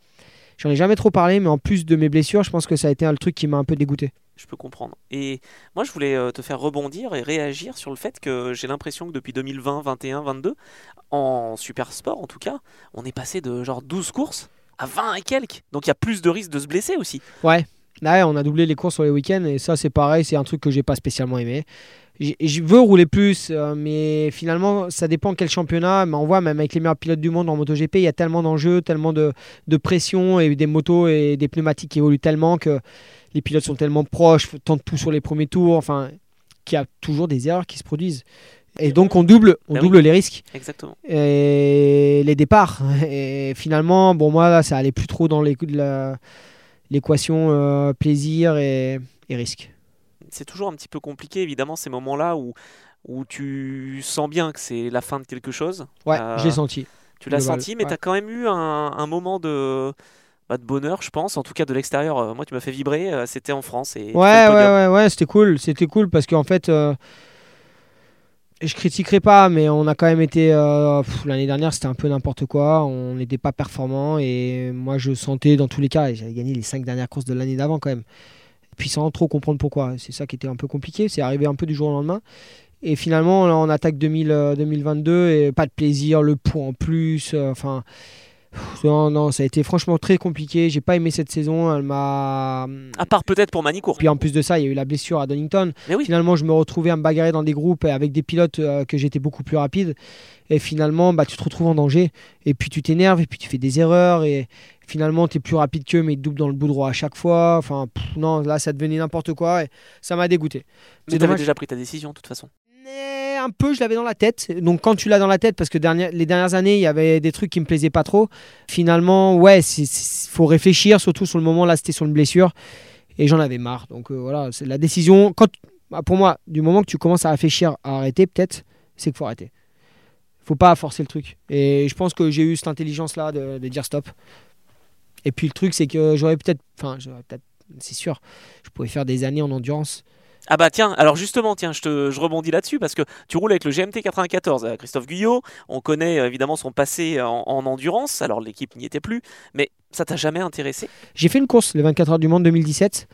J'en ai jamais trop parlé, mais en plus de mes blessures, je pense que ça a été un truc qui m'a un peu dégoûté. Je peux comprendre. Et moi, je voulais euh, te faire rebondir et réagir sur le fait que j'ai l'impression que depuis 2020, 21, 22, en super sport en tout cas, on est passé de genre 12 courses à 20 et quelques. Donc il y a plus de risques de se blesser aussi. Ouais. On a doublé les courses sur les week-ends et ça, c'est pareil, c'est un truc que j'ai pas spécialement aimé. Je veux rouler plus, euh, mais finalement, ça dépend quel championnat. Mais on voit, même avec les meilleurs pilotes du monde en MotoGP, il y a tellement d'enjeux, tellement de, de, pression et des motos et des pneumatiques qui évoluent tellement que les pilotes sont tellement proches, tentent tout sur les premiers tours, enfin, qu'il y a toujours des erreurs qui se produisent. Et donc on double, on bah double les risques. Exactement. Et les départs. Et finalement, bon moi ça allait plus trop dans l'équation euh, plaisir et, risque. C'est toujours un petit peu compliqué évidemment ces moments-là où, où tu sens bien que c'est la fin de quelque chose. Ouais, euh, j'ai senti. Tu l'as senti, mais tu as quand même eu un, un moment de, bah, de bonheur, je pense. En tout cas, de l'extérieur, euh, moi, tu m'as fait vibrer. c'était en France. Et ouais, ouais, ouais, ouais, c'était cool. C'était cool parce qu'en fait, je critiquerai pas, mais on a quand même été. Euh, l'année dernière, c'était un peu n'importe quoi. On n'était pas performant. Et moi, je sentais dans tous les cas, j'avais gagné les cinq dernières courses de l'année d'avant quand même. puis sans trop comprendre pourquoi. C'est ça qui était un peu compliqué. C'est arrivé un peu du jour au lendemain. Et finalement, là, on attaque 2000, 2022 euh, et pas de plaisir, le poids en plus. Euh, enfin. Non, non, ça a été franchement très compliqué. J'ai pas aimé cette saison. Elle m'a. À part peut-être pour Manicourt. Puis en plus de ça, il y a eu la blessure à Donington. Finalement, je me retrouvais à me bagarrer dans des groupes avec des pilotes euh, que j'étais beaucoup plus rapide. Et finalement, bah, tu te retrouves en danger. Et puis tu t'énerves et puis tu fais des erreurs. Et finalement, tu es plus rapide qu'eux, mais ils te doublent dans le bout droit à chaque fois. Enfin, non, là, ça devenait n'importe quoi. Et ça m'a dégoûté. Mais tu avais déjà pris ta décision, de toute façon un peu, je l'avais dans la tête. Donc quand tu l'as dans la tête, parce que les dernières années, il y avait des trucs qui me plaisaient pas trop. Finalement, ouais, il faut réfléchir, surtout sur le moment là, c'était sur une blessure, et j'en avais marre. Donc euh, voilà, c'est la décision. Quand, bah, pour moi, du moment que tu commences à réfléchir à arrêter, peut-être, c'est qu'il faut arrêter. Faut pas forcer le truc. Et je pense que j'ai eu cette intelligence là de, dire stop. Et puis le truc, c'est que j'aurais peut-être, enfin, peut-être, c'est sûr, je pourrais faire des années en endurance ah bah tiens, alors justement, tiens, je, te, rebondis là-dessus parce que tu roules avec le GMT 94, euh, Christophe Guyot, on connaît euh, évidemment son passé en, endurance, alors l'équipe n'y était plus, mais ça t'a jamais intéressé? J'ai fait une course, les 24 heures du monde 2017,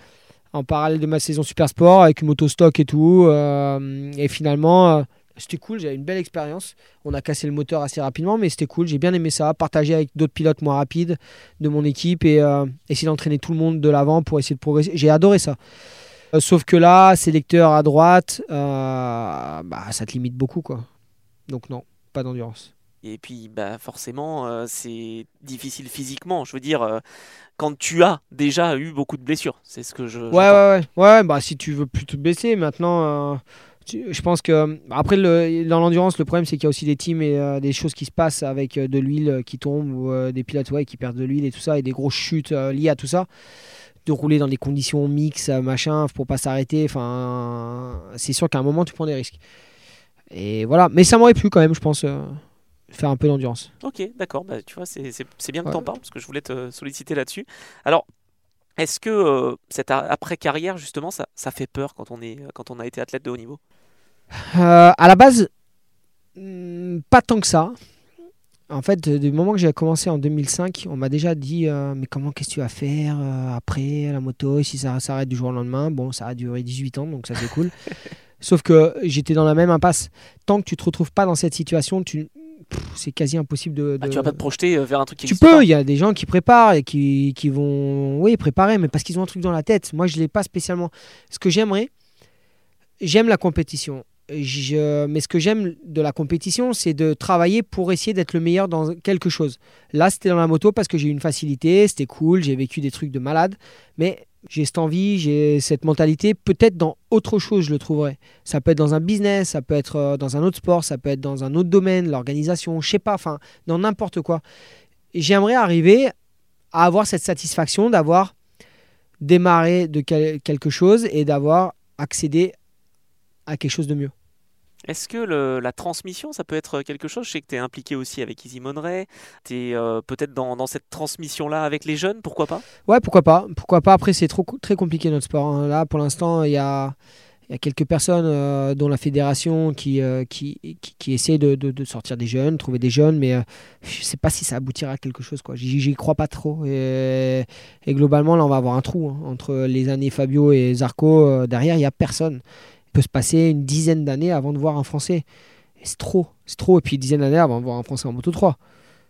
en parallèle de ma saison Super Sport, avec une moto stock et tout, euh, et finalement... c'était cool, j'avais une belle expérience. On a cassé le moteur assez rapidement, mais c'était cool. J'ai bien aimé ça, partager avec d'autres pilotes moins rapides de mon équipe et essayer d'entraîner tout le monde de l'avant pour essayer de progresser. J'ai adoré ça. Euh, sauf que là, sélecteur à droite, euh, bah, ça te limite beaucoup. quoi. Donc non, pas d'endurance. Et puis, bah, forcément, euh, c'est difficile physiquement. Je veux dire, quand tu as déjà eu beaucoup de blessures, c'est ce que je. Ouais, ouais, ouais, ouais. Bah, si tu veux plus te blesser, maintenant, je pense que. Après, le, dans l'endurance, le problème, c'est qu'il y a aussi des teams et des choses qui se passent avec de l'huile qui tombe ou des pilotes ouais, qui perdent de l'huile et tout ça, et des grosses chutes liées à tout ça de rouler dans des conditions mixtes, machin, pour pas s'arrêter. Enfin, c'est sûr qu'à un moment, tu prends des risques. Et voilà. Mais ça m'aurait plu quand même, je pense, euh, faire un peu d'endurance. Ok, d'accord. Bah, tu vois, c'est bien que tu en parles parce que je voulais te solliciter là-dessus. Alors, est-ce que euh, cette après-carrière, justement, ça, ça, fait peur quand on, est, quand on a été athlète de haut niveau? Euh, À la base, hmm, pas tant que ça. En fait, du moment que j'ai commencé en 2005, on m'a déjà dit euh, Mais comment, qu'est-ce que tu vas faire euh, après la moto Si ça s'arrête du jour au lendemain Bon, ça a duré 18 ans, donc ça c'est cool. Sauf que j'étais dans la même impasse. Tant que tu te retrouves pas dans cette situation, tu c'est quasi impossible de, ah, tu vas pas te projeter euh, vers un truc qui Tu peux, il y a des gens qui préparent et qui, qui vont oui, préparer, mais parce qu'ils ont un truc dans la tête. Moi, je l'ai pas spécialement. Ce que j'aimerais, j'aime la compétition mais ce que j'aime de la compétition, c'est de travailler pour essayer d'être le meilleur dans quelque chose. Là, c'était dans la moto parce que j'ai eu une facilité, c'était cool, j'ai vécu des trucs de malade, mais j'ai cette envie, j'ai cette mentalité. Peut-être dans autre chose, je le trouverai. Ça peut être dans un business, ça peut être euh, dans un autre sport, ça peut être dans un autre domaine, l'organisation, je sais pas, enfin, dans n'importe quoi. J'aimerais arriver à avoir cette satisfaction d'avoir démarré de quelque chose et d'avoir accédé à quelque chose de mieux. Est-ce que la transmission, ça peut être quelque chose? Je sais que tu es impliqué aussi avec Easy Monray. Tu es euh, peut-être dans, cette transmission-là avec les jeunes, pourquoi pas? Ouais, pourquoi pas. Pourquoi pas Après, c'est trop, très compliqué notre sport. Hein. Là, pour l'instant, il y a, quelques personnes euh, dont la fédération qui, euh, qui, qui, de, sortir des jeunes, trouver des jeunes, mais euh, je sais pas si ça aboutira à quelque chose. J'y crois pas trop. Et, et globalement, là, on va avoir un trou hein, entre les années Fabio et Zarco. euh, derrière, il n'y a personne. Se passer une dizaine d'années avant de voir un Français. C'est trop, c'est trop. Et puis une dizaine d'années avant de voir un Français en Moto 3.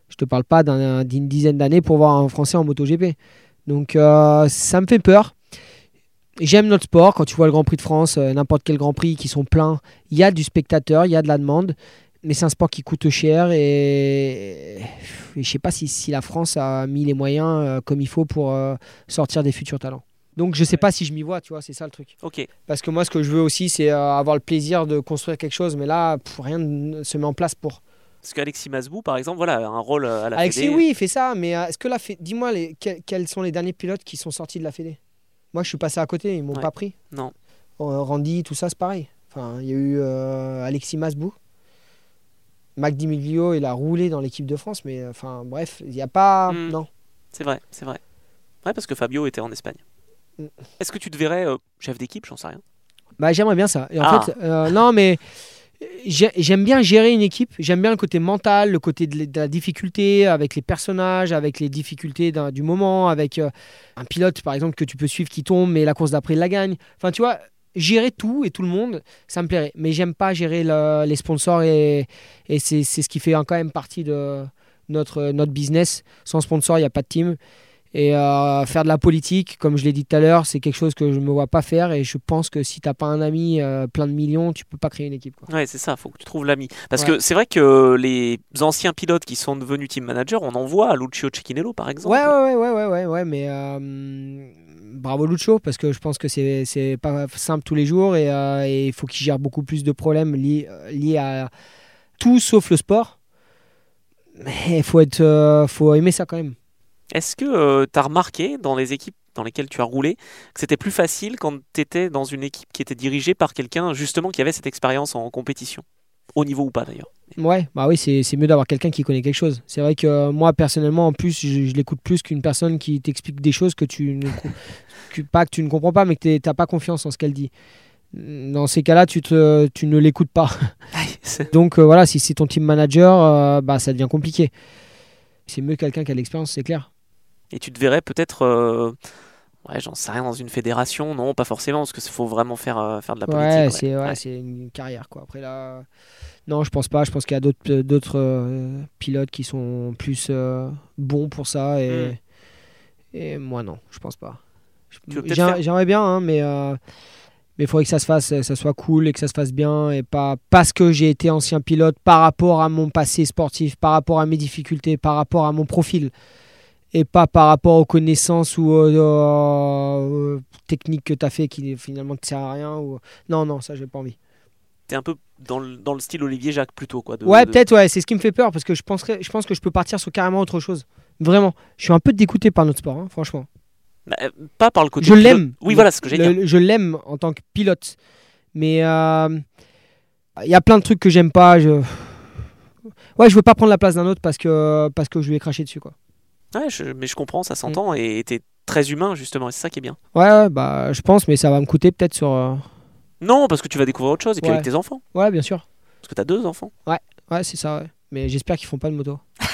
Je te parle pas d'un- d'une dizaine d'années pour voir un Français en Moto GP. Donc euh, ça me fait peur. J'aime notre sport. Quand tu vois le Grand Prix de France, euh, n'importe quel Grand Prix qui sont pleins, il y a du spectateur, il y a de la demande. Mais c'est un sport qui coûte cher et, je sais pas si, si la France a mis les moyens euh, comme il faut pour sortir des futurs talents. Donc je sais pas si je m'y vois, tu vois, c'est ça le truc. Ok. Parce que moi, ce que je veux aussi, c'est euh, avoir le plaisir de construire quelque chose. Mais là, pff, rien ne se met en place pour. Parce qu'Alexis Masbou, par exemple, voilà, a un rôle euh, à la Alexis, Fédé. oui, il fait ça. Mais euh, est-ce que la dis-moi, les... quels, sont les derniers pilotes qui sont sortis de la Fédé? Moi, je suis passé à côté. Ils m'ont Ouais. pas pris. Non. Euh, Randy, tout ça, c'est pareil. Enfin, il y a eu Alexis Masbou. Mac Di Miglio, il a roulé dans l'équipe de France, mais enfin bref, il n'y a pas. Hmm. Non. C'est vrai, c'est vrai. Ouais, parce que Fabio était en Espagne. Est-ce que tu te verrais euh, chef d'équipe J'en sais rien. Bah, j'aimerais bien ça. Et en Ah. fait, euh, non, mais j'ai- j'aime bien gérer une équipe. J'aime bien le côté mental, le côté de, la- difficulté avec les personnages, avec les difficultés du moment, avec euh, un pilote, par exemple, que tu peux suivre qui tombe, mais la course d'après, il la gagne. Enfin, tu vois, gérer tout et tout le monde, ça me plairait. Mais j'aime pas gérer le- les sponsors et, c'est ce qui fait quand même partie de notre, notre business. Sans sponsor, il n'y a pas de team. Et euh, faire de la politique, comme je l'ai dit tout à l'heure, c'est quelque chose que je ne me vois pas faire. Et je pense que si tu n'as pas un ami euh, plein de millions, tu peux pas créer une équipe. Quoi. Ouais, c'est ça, faut que tu trouves l'ami. Parce Ouais. que c'est vrai que les anciens pilotes qui sont devenus team managers, on en voit à Lucio Cecchinello par exemple. Ouais, ouais, ouais, ouais, ouais, ouais, mais euh, bravo Lucho, parce que je pense que c'est c'est pas simple tous les jours et et il faut qu'il gère beaucoup plus de problèmes liés, liés à tout sauf le sport. Mais il faut, être, faut aimer ça quand même. Est-ce que tu as remarqué dans les équipes dans lesquelles tu as roulé que c'était plus facile quand tu étais dans une équipe qui était dirigée par quelqu'un justement qui avait cette expérience en compétition? Au niveau ou pas d'ailleurs Ouais, bah oui, c'est mieux d'avoir quelqu'un qui connaît quelque chose. C'est vrai que euh, moi, personnellement, en plus, je, je l'écoute plus qu'une personne qui t'explique des choses que tu ne, que- pas que tu ne comprends pas, mais que tu n'as pas confiance en ce qu'elle dit. Dans ces cas-là, tu, te, tu ne l'écoutes pas. Donc euh, voilà, si c'est ton team manager, euh, bah, ça devient compliqué. C'est mieux quelqu'un qui a l'expérience, c'est clair. Et tu te verrais peut-être, euh, ouais, j'en sais rien, dans une fédération Non, pas forcément, parce qu'il faut vraiment faire, euh, faire de la politique. Ouais, c'est ouais, Ouais. une carrière quoi. Après là, non, je pense pas. Je pense qu'il y a d'autres euh, pilotes qui sont plus bons pour ça et Hmm. et moi non, je pense pas. Faire- J'aimerais bien, hein, mais mais il faudrait que ça se fasse, ça soit cool et que ça se fasse bien et pas parce que j'ai été ancien pilote par rapport à mon passé sportif, par rapport à mes difficultés, par rapport à mon profil et pas par rapport aux connaissances ou aux, aux- aux techniques que tu as fait qui finalement ne servent à rien. Ou... Non, non, ça, j'ai pas envie. T'es un peu dans le, dans le style Olivier Jacques plutôt, quoi. de- ouais, de- peut-être, ouais, c'est ce qui me fait peur parce que je, penserais, je pense que je peux partir sur carrément autre chose. Vraiment. Je suis un peu dégoûté par notre sport, hein, franchement. Bah, euh, pas par le côté. Je l'aime. Oui, voilà ce que j'ai dit. Je l'aime en tant que pilote. Mais euh, il y a plein de trucs que j'aime pas. Je... Ouais, je veux pas prendre la place d'un autre parce que, parce que je lui ai craché dessus, quoi. Ouais, je- mais je comprends, ça Mm. s'entend, et t'es très humain justement, et c'est ça qui est bien. Ouais, ouais, bah, je pense, mais ça va me coûter peut-être sur. euh, Non, parce que tu vas découvrir autre chose, et puis Ouais. avec tes enfants. Ouais, bien sûr. Parce que t'as deux enfants. Ouais, c'est ça, ouais. Mais j'espère qu'ils font pas de moto.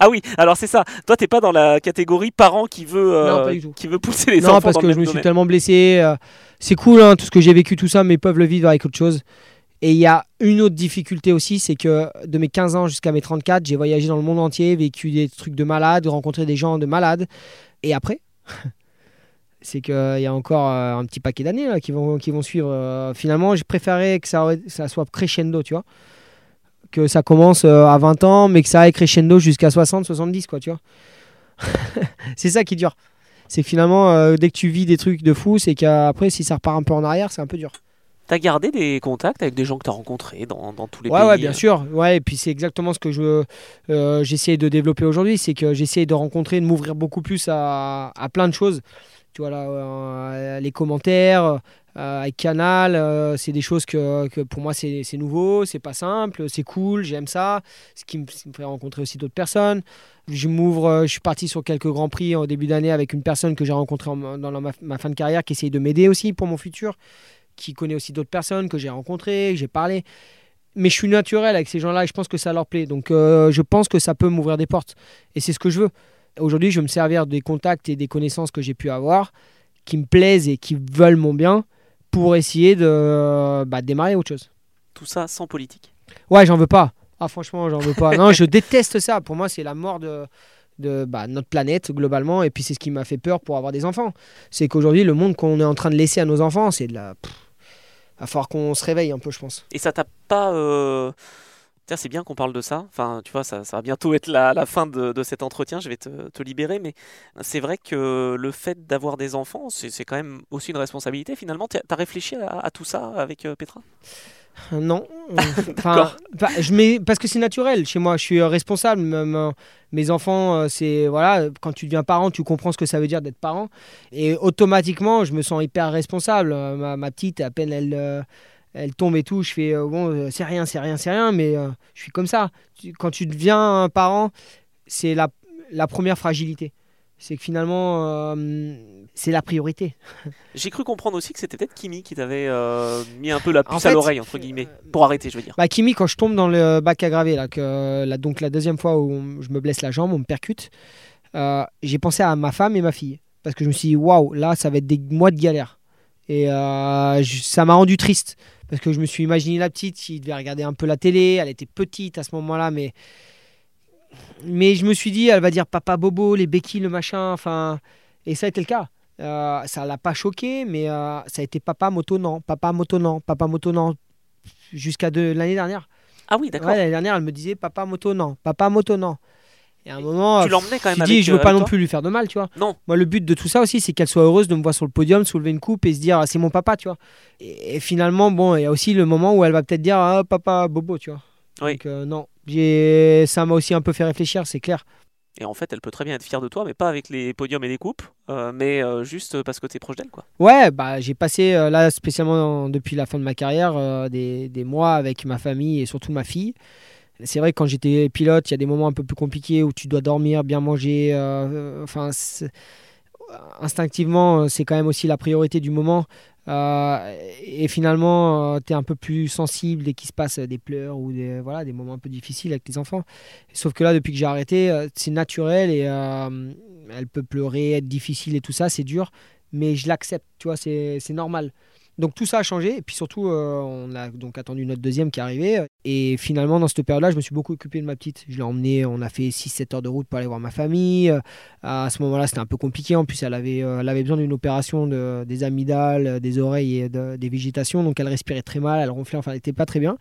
Ah oui, alors c'est ça. Toi, t'es pas dans la catégorie parent qui veut, euh, Non, qui veut pousser les non, enfants parce dans que je me suis tellement blessé. euh, c'est cool, hein, tout ce que j'ai vécu, tout ça, mais ils peuvent le vivre avec autre chose. Et il y a une autre difficulté aussi, c'est que de mes 15 ans jusqu'à mes 34, j'ai voyagé dans le monde entier, vécu des trucs de malades, rencontré des gens de malades. Et après, c'est qu'il y a encore euh, un petit paquet d'années qui, vont, qui vont suivre. Euh, finalement, j'ai préféré que ça, soit crescendo, tu vois. Que ça commence euh, à 20 ans, mais que ça aille crescendo jusqu'à 60, 70, quoi, tu vois. c'est ça qui est dur. C'est finalement, dès que tu vis des trucs de fou, c'est qu'après, si ça repart un peu en arrière, c'est un peu dur. T'as gardé des contacts avec des gens que t'as rencontrés dans, dans tous les Ouais, pays ouais, bien euh, sûr. Ouais, et puis c'est exactement ce que je euh, j'essaie de développer aujourd'hui, c'est que j'essaie de rencontrer, de m'ouvrir beaucoup plus à, à plein de choses. Tu vois là, euh, les commentaires, euh, avec Canal, euh, c'est des choses que, que pour moi c'est nouveau, c'est pas simple, c'est cool, j'aime ça. Ce qui me, fait rencontrer aussi d'autres personnes. Je m'ouvre, euh, je suis parti sur quelques grands prix au début d'année avec une personne que j'ai rencontrée en- dans la- ma, ma fin de carrière qui essaye de m'aider aussi pour mon futur qui connaît aussi d'autres personnes que j'ai rencontrées, que j'ai parlé. Mais je suis naturel avec ces gens-là et je pense que ça leur plaît. Donc euh, je pense que ça peut m'ouvrir des portes. Et c'est ce que je veux. Aujourd'hui, je veux me servir des contacts et des connaissances que j'ai pu avoir, qui me plaisent et qui veulent mon bien, pour essayer de bah, démarrer autre chose. Tout ça sans politique? Ouais, j'en veux pas. Ah franchement, j'en veux pas. non, je déteste ça. Pour moi, c'est la mort de, de bah, notre planète globalement. Et puis c'est ce qui m'a fait peur pour avoir des enfants. C'est qu'aujourd'hui, le monde qu'on est en train de laisser à nos enfants, c'est de la... va falloir qu'on se réveille un peu, je pense. Et ça t'a pas... Euh... C'est bien qu'on parle de ça. Enfin, tu vois, ça, ça va bientôt être la, fin de, cet entretien. Je vais te, te libérer. Mais c'est vrai que le fait d'avoir des enfants, c'est quand même aussi une responsabilité finalement. Tu as réfléchi à, à, tout ça avec euh, Petra? Non, enfin, je mets parce que c'est naturel chez moi. Je suis responsable. Même, mes enfants, euh, c'est voilà, quand tu deviens parent, tu comprends ce que ça veut dire d'être parent, et automatiquement, je me sens hyper responsable. Euh, ma, ma petite, à peine elle, euh, elle tombe et tout, je fais bon, c'est rien, c'est rien, c'est rien, mais je suis comme ça. Quand tu deviens parent, c'est la, la première fragilité c'est que finalement, euh, c'est la priorité. J'ai cru comprendre aussi que c'était peut-être Kimi qui t'avait euh, mis un peu la puce à l'oreille, entre guillemets, pour arrêter, je veux dire. Bah, Kimi, quand je tombe dans le bac à graver, là, que, là, donc la deuxième fois où je me blesse la jambe, on me percute, euh, j'ai pensé à ma femme et ma fille. Parce que je me suis dit, waouh, là, ça va être des mois de galère. Et ça m'a rendu triste. Parce que je me suis imaginé la petite qui devait regarder un peu la télé. Elle était petite à ce moment-là, mais mais je me suis dit, elle va dire papa bobo, les béquilles, le machin. Enfin, et ça a été le cas. Euh, ça l'a pas choqué, mais euh, ça a été papa moto non, papa moto non, papa moto non, jusqu'à l'année dernière. Ah oui, d'accord. l'année dernière, elle me disait papa moto non, papa moto non. Et à un moment, tu l'emmenais quand même. Je dis, je veux pas non plus lui faire de mal, tu vois. Non. Moi, le but de tout ça aussi, c'est qu'elle soit heureuse de me voir sur le podium, soulever une coupe et se dire, c'est mon papa, tu vois. Et, finalement, bon, il y a aussi le moment où elle va peut-être dire, ah, papa bobo, tu vois. Oui. Donc, euh, non, ça m'a aussi un peu fait réfléchir, c'est clair. Et en fait, elle peut très bien être fière de toi, mais pas avec les podiums et les coupes, euh, mais euh, juste parce que tu es proche d'elle. quoi. Ouais, bah, j'ai passé, euh, là, spécialement depuis la fin de ma carrière, des, des, mois avec ma famille et surtout ma fille. C'est vrai que quand j'étais pilote, il y a des moments un peu plus compliqués où tu dois dormir, bien manger. Enfin, instinctivement, c'est quand même aussi la priorité du moment. Euh, et finalement, euh, tu es un peu plus sensible dès qu'il se passe des pleurs ou des, voilà, des moments un peu difficiles avec les enfants. Sauf que là, depuis que j'ai arrêté, euh, c'est naturel et elle peut pleurer, être difficile et tout ça, c'est dur, mais je l'accepte, tu vois, c'est normal. Donc tout ça a changé et puis surtout euh, on a donc attendu notre deuxième qui est arrivé et finalement dans cette période-là je me suis beaucoup occupé de ma petite. Je l'ai emmenée, on a fait 6-7 heures de route pour aller voir ma famille. Euh, à ce moment-là c'était un peu compliqué en plus elle avait, euh, elle avait besoin d'une opération de, des amygdales, des oreilles et des végétations donc elle respirait très mal, elle ronflait, enfin elle n'était pas très bien.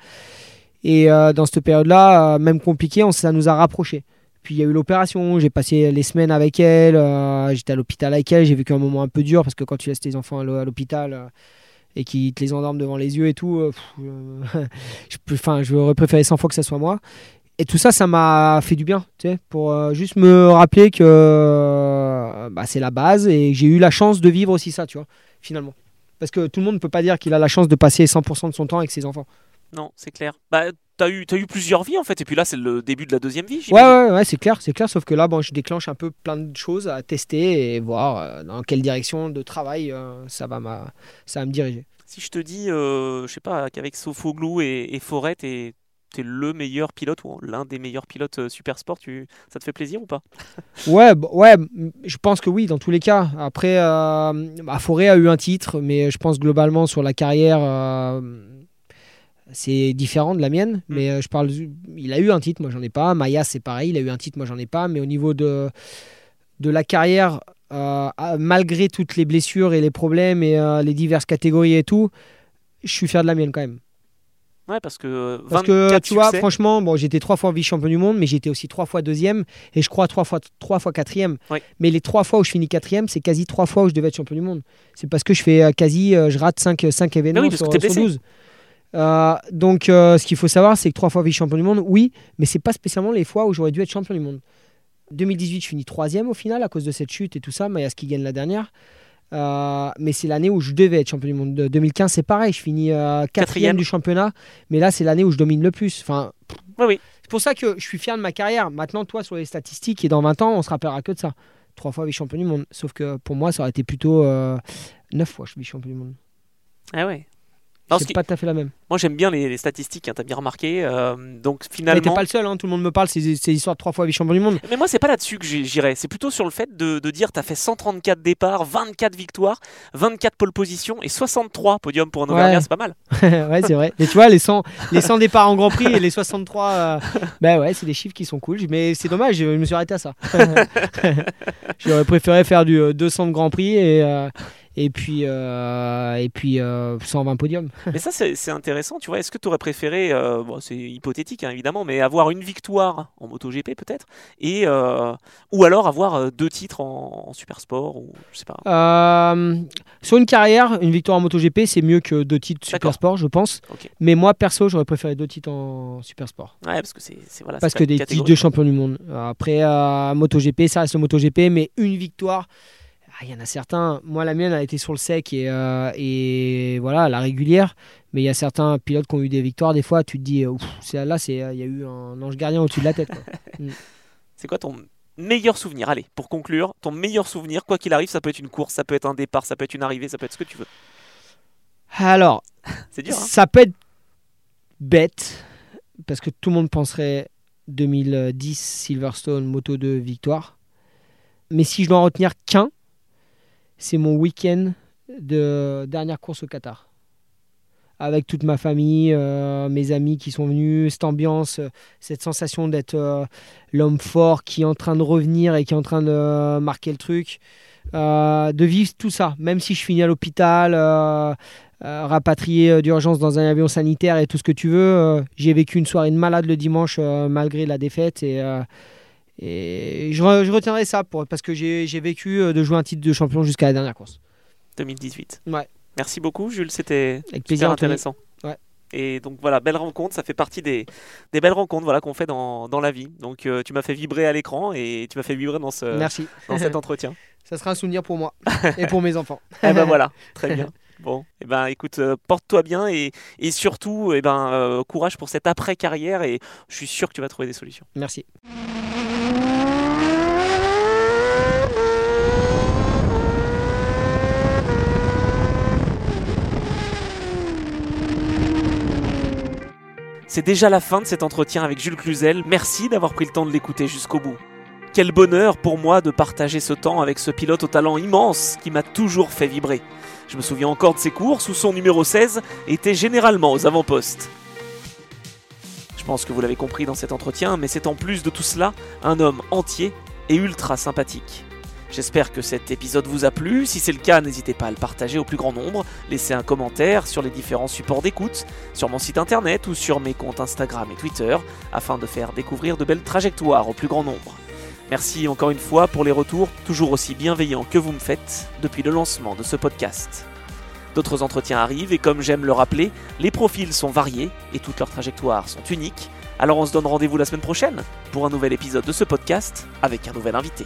Et dans cette période-là, même compliqué, ça nous a rapprochés. Puis il y a eu l'opération, j'ai passé les semaines avec elle, j'étais à l'hôpital avec elle, j'ai vécu un moment un peu dur parce que quand tu laisses tes enfants à l'hôpital, et qui te les endorment devant les yeux et tout, euh, euh, je, enfin, j'aurais préféré 100 fois que ça soit moi. Et tout ça, ça m'a fait du bien, tu sais, pour euh, juste me rappeler que bah, c'est la base et j'ai eu la chance de vivre aussi ça, tu vois, finalement. Parce que tout le monde ne peut pas dire qu'il a la chance de passer 100% de son temps avec ses enfants. Non, c'est clair. Bah, t'as eu, as eu plusieurs vies en fait, et puis là c'est le début de la deuxième vie. Ouais, ouais, ouais, c'est clair, c'est clair. Sauf que là, bon, je déclenche un peu plein de choses à tester et voir euh, dans quelle direction de travail euh, ça va, ça va me diriger. Si je te dis, euh, je sais pas, qu'avec Sofoglou et, et Forêt, t'es es le meilleur pilote ou l'un des meilleurs pilotes super sport, tu... ça te fait plaisir ou pas? Ouais, ouais, je pense que oui, dans tous les cas. Après, bah, Forêt a eu un titre, mais je pense globalement sur la carrière c'est différent de la mienne, mm. mais euh, je parle. Il a eu un titre, moi j'en ai pas. Maya, c'est pareil, il a eu un titre, moi j'en ai pas. Mais au niveau de, de la carrière, euh, malgré toutes les blessures et les problèmes et euh, les diverses catégories et tout, je suis fier de la mienne quand même. Ouais, parce que. Parce que tu vois, franchement, bon, j'étais trois fois vice-champion du monde, mais j'étais aussi trois fois deuxième et je crois trois fois, trois fois quatrième. Mais les trois fois où je finis quatrième, c'est quasi trois fois où je devais être champion du monde. C'est parce que je fais quasi, je rate cinq, cinq événements sur, sur 12. Euh, donc, euh, ce qu'il faut savoir, c'est que trois fois vice-champion du monde, oui, mais c'est pas spécialement les fois où j'aurais dû être champion du monde. 2018, je finis troisième au final à cause de cette chute et tout ça. Mayas qui gagne la dernière. Euh, mais c'est l'année où je devais être champion du monde. 2015, c'est pareil, je finis quatrième du championnat, mais là, c'est l'année où je domine le plus. Enfin, oui, oui. C'est pour ça que je suis fier de ma carrière. Maintenant, toi, sur les statistiques, et dans 20 ans, on se rappellera que de ça. Trois fois vice-champion du monde. Sauf que pour moi, ça aurait été plutôt neuf fois je suis vice-champion du monde. Ah ouais c'est pas tout à fait la même. Moi j'aime bien les, les statistiques, hein, t'as bien remarqué. euh, donc Mais finalement. t'es pas le seul, hein, tout le monde me parle, c'est c'est l'histoire de trois fois vice-champion du monde. Mais moi, c'est pas là-dessus que j'irais. C'est plutôt sur le fait de, de dire t'as fait 134 départs, 24 victoires, 24 pole positions et 63 podiums pour un Ouais. Auvergnat, c'est pas mal. ouais, c'est vrai. Et tu vois, les 100, les 100 départs en Grand Prix et les 63, euh, bah ouais, c'est des chiffres qui sont cool. Mais c'est dommage, je me suis arrêté à ça. J'aurais préféré faire du euh, 200 de Grand Prix et, euh, et puis, euh, et puis euh, 120 podiums. mais ça, c'est intéressant, tu vois. Est-ce que tu aurais préféré, euh, bon, c'est hypothétique hein, évidemment, mais avoir une victoire en MotoGP peut-être, et euh, ou alors avoir euh, deux titres en, en super sport ou je sais pas. Euh, sur une carrière, une victoire en MotoGP, c'est mieux que deux titres. Super Sport, je pense. Ok. Mais moi, perso, j'aurais préféré deux titres en Super Sport. Ouais, parce que c'est voilà. Parce que des titres de champion du monde. Après, euh, MotoGP, ça reste le MotoGP, mais une victoire. Ah, Il y en a certains. Moi, la mienne a été sur le sec et, euh, et voilà, la régulière. Mais il y a certains pilotes qui ont eu des victoires. Des fois, tu te dis, euh, c'est- là, c'est, il y a eu un ange gardien au-dessus de la tête. quoi. C'est quoi ton meilleur souvenir? Allez, pour conclure, ton meilleur souvenir, quoi qu'il arrive, ça peut être une course, ça peut être un départ, ça peut être une arrivée, ça peut être ce que tu veux. Alors, C'est dur, hein ça peut être bête parce que tout le monde penserait 2010 Silverstone Moto 2 victoire. Mais si je dois en retenir qu'un, c'est mon week-end de dernière course au Qatar. Avec toute ma famille, euh, mes amis qui sont venus, cette ambiance, euh, cette sensation d'être euh, l'homme fort qui est en train de revenir et qui est en train de marquer le truc. De vivre tout ça, même si je finis à l'hôpital, rapatrié d'urgence dans un avion sanitaire et tout ce que tu veux. J'ai vécu une soirée de malade le dimanche malgré la défaite et, et je, re- je retiendrai ça pour, parce que j'ai vécu euh, de jouer un titre de champion jusqu'à la dernière course. 2018. Ouais. Merci beaucoup, Jules, c'était super intéressant. Ouais. Et donc voilà, belle rencontre, ça fait partie des, des belles rencontres voilà, qu'on fait dans, dans la vie. Donc euh, tu m'as fait vibrer à l'écran et tu m'as fait vibrer dans, ce, Merci. dans cet entretien. Ça sera un souvenir pour moi et pour mes enfants. Eh ben voilà, très bien. Bon, eh ben écoute, euh, porte-toi bien et, et surtout, eh ben euh, courage pour cette après-carrière et je suis sûr que tu vas trouver des solutions. Merci. C'est déjà la fin de cet entretien avec Jules Cluzel. Merci d'avoir pris le temps de l'écouter jusqu'au bout. Quel bonheur pour moi de partager ce temps avec ce pilote au talent immense qui m'a toujours fait vibrer. Je me souviens encore de ses courses où son numéro 16 était généralement aux avant-postes. Je pense que vous l'avez compris dans cet entretien, mais c'est en plus de tout cela un homme entier et ultra sympathique. J'espère que cet épisode vous a plu. Si c'est le cas, n'hésitez pas à le partager au plus grand nombre. Laissez un commentaire sur les différents supports d'écoute, sur mon site internet ou sur mes comptes Instagram et Twitter, afin de faire découvrir de belles trajectoires au plus grand nombre. Merci encore une fois pour les retours toujours aussi bienveillants que vous me faites depuis le lancement de ce podcast. D'autres entretiens arrivent et comme j'aime le rappeler, les profils sont variés et toutes leurs trajectoires sont uniques. Alors on se donne rendez-vous la semaine prochaine pour un nouvel épisode de ce podcast avec un nouvel invité.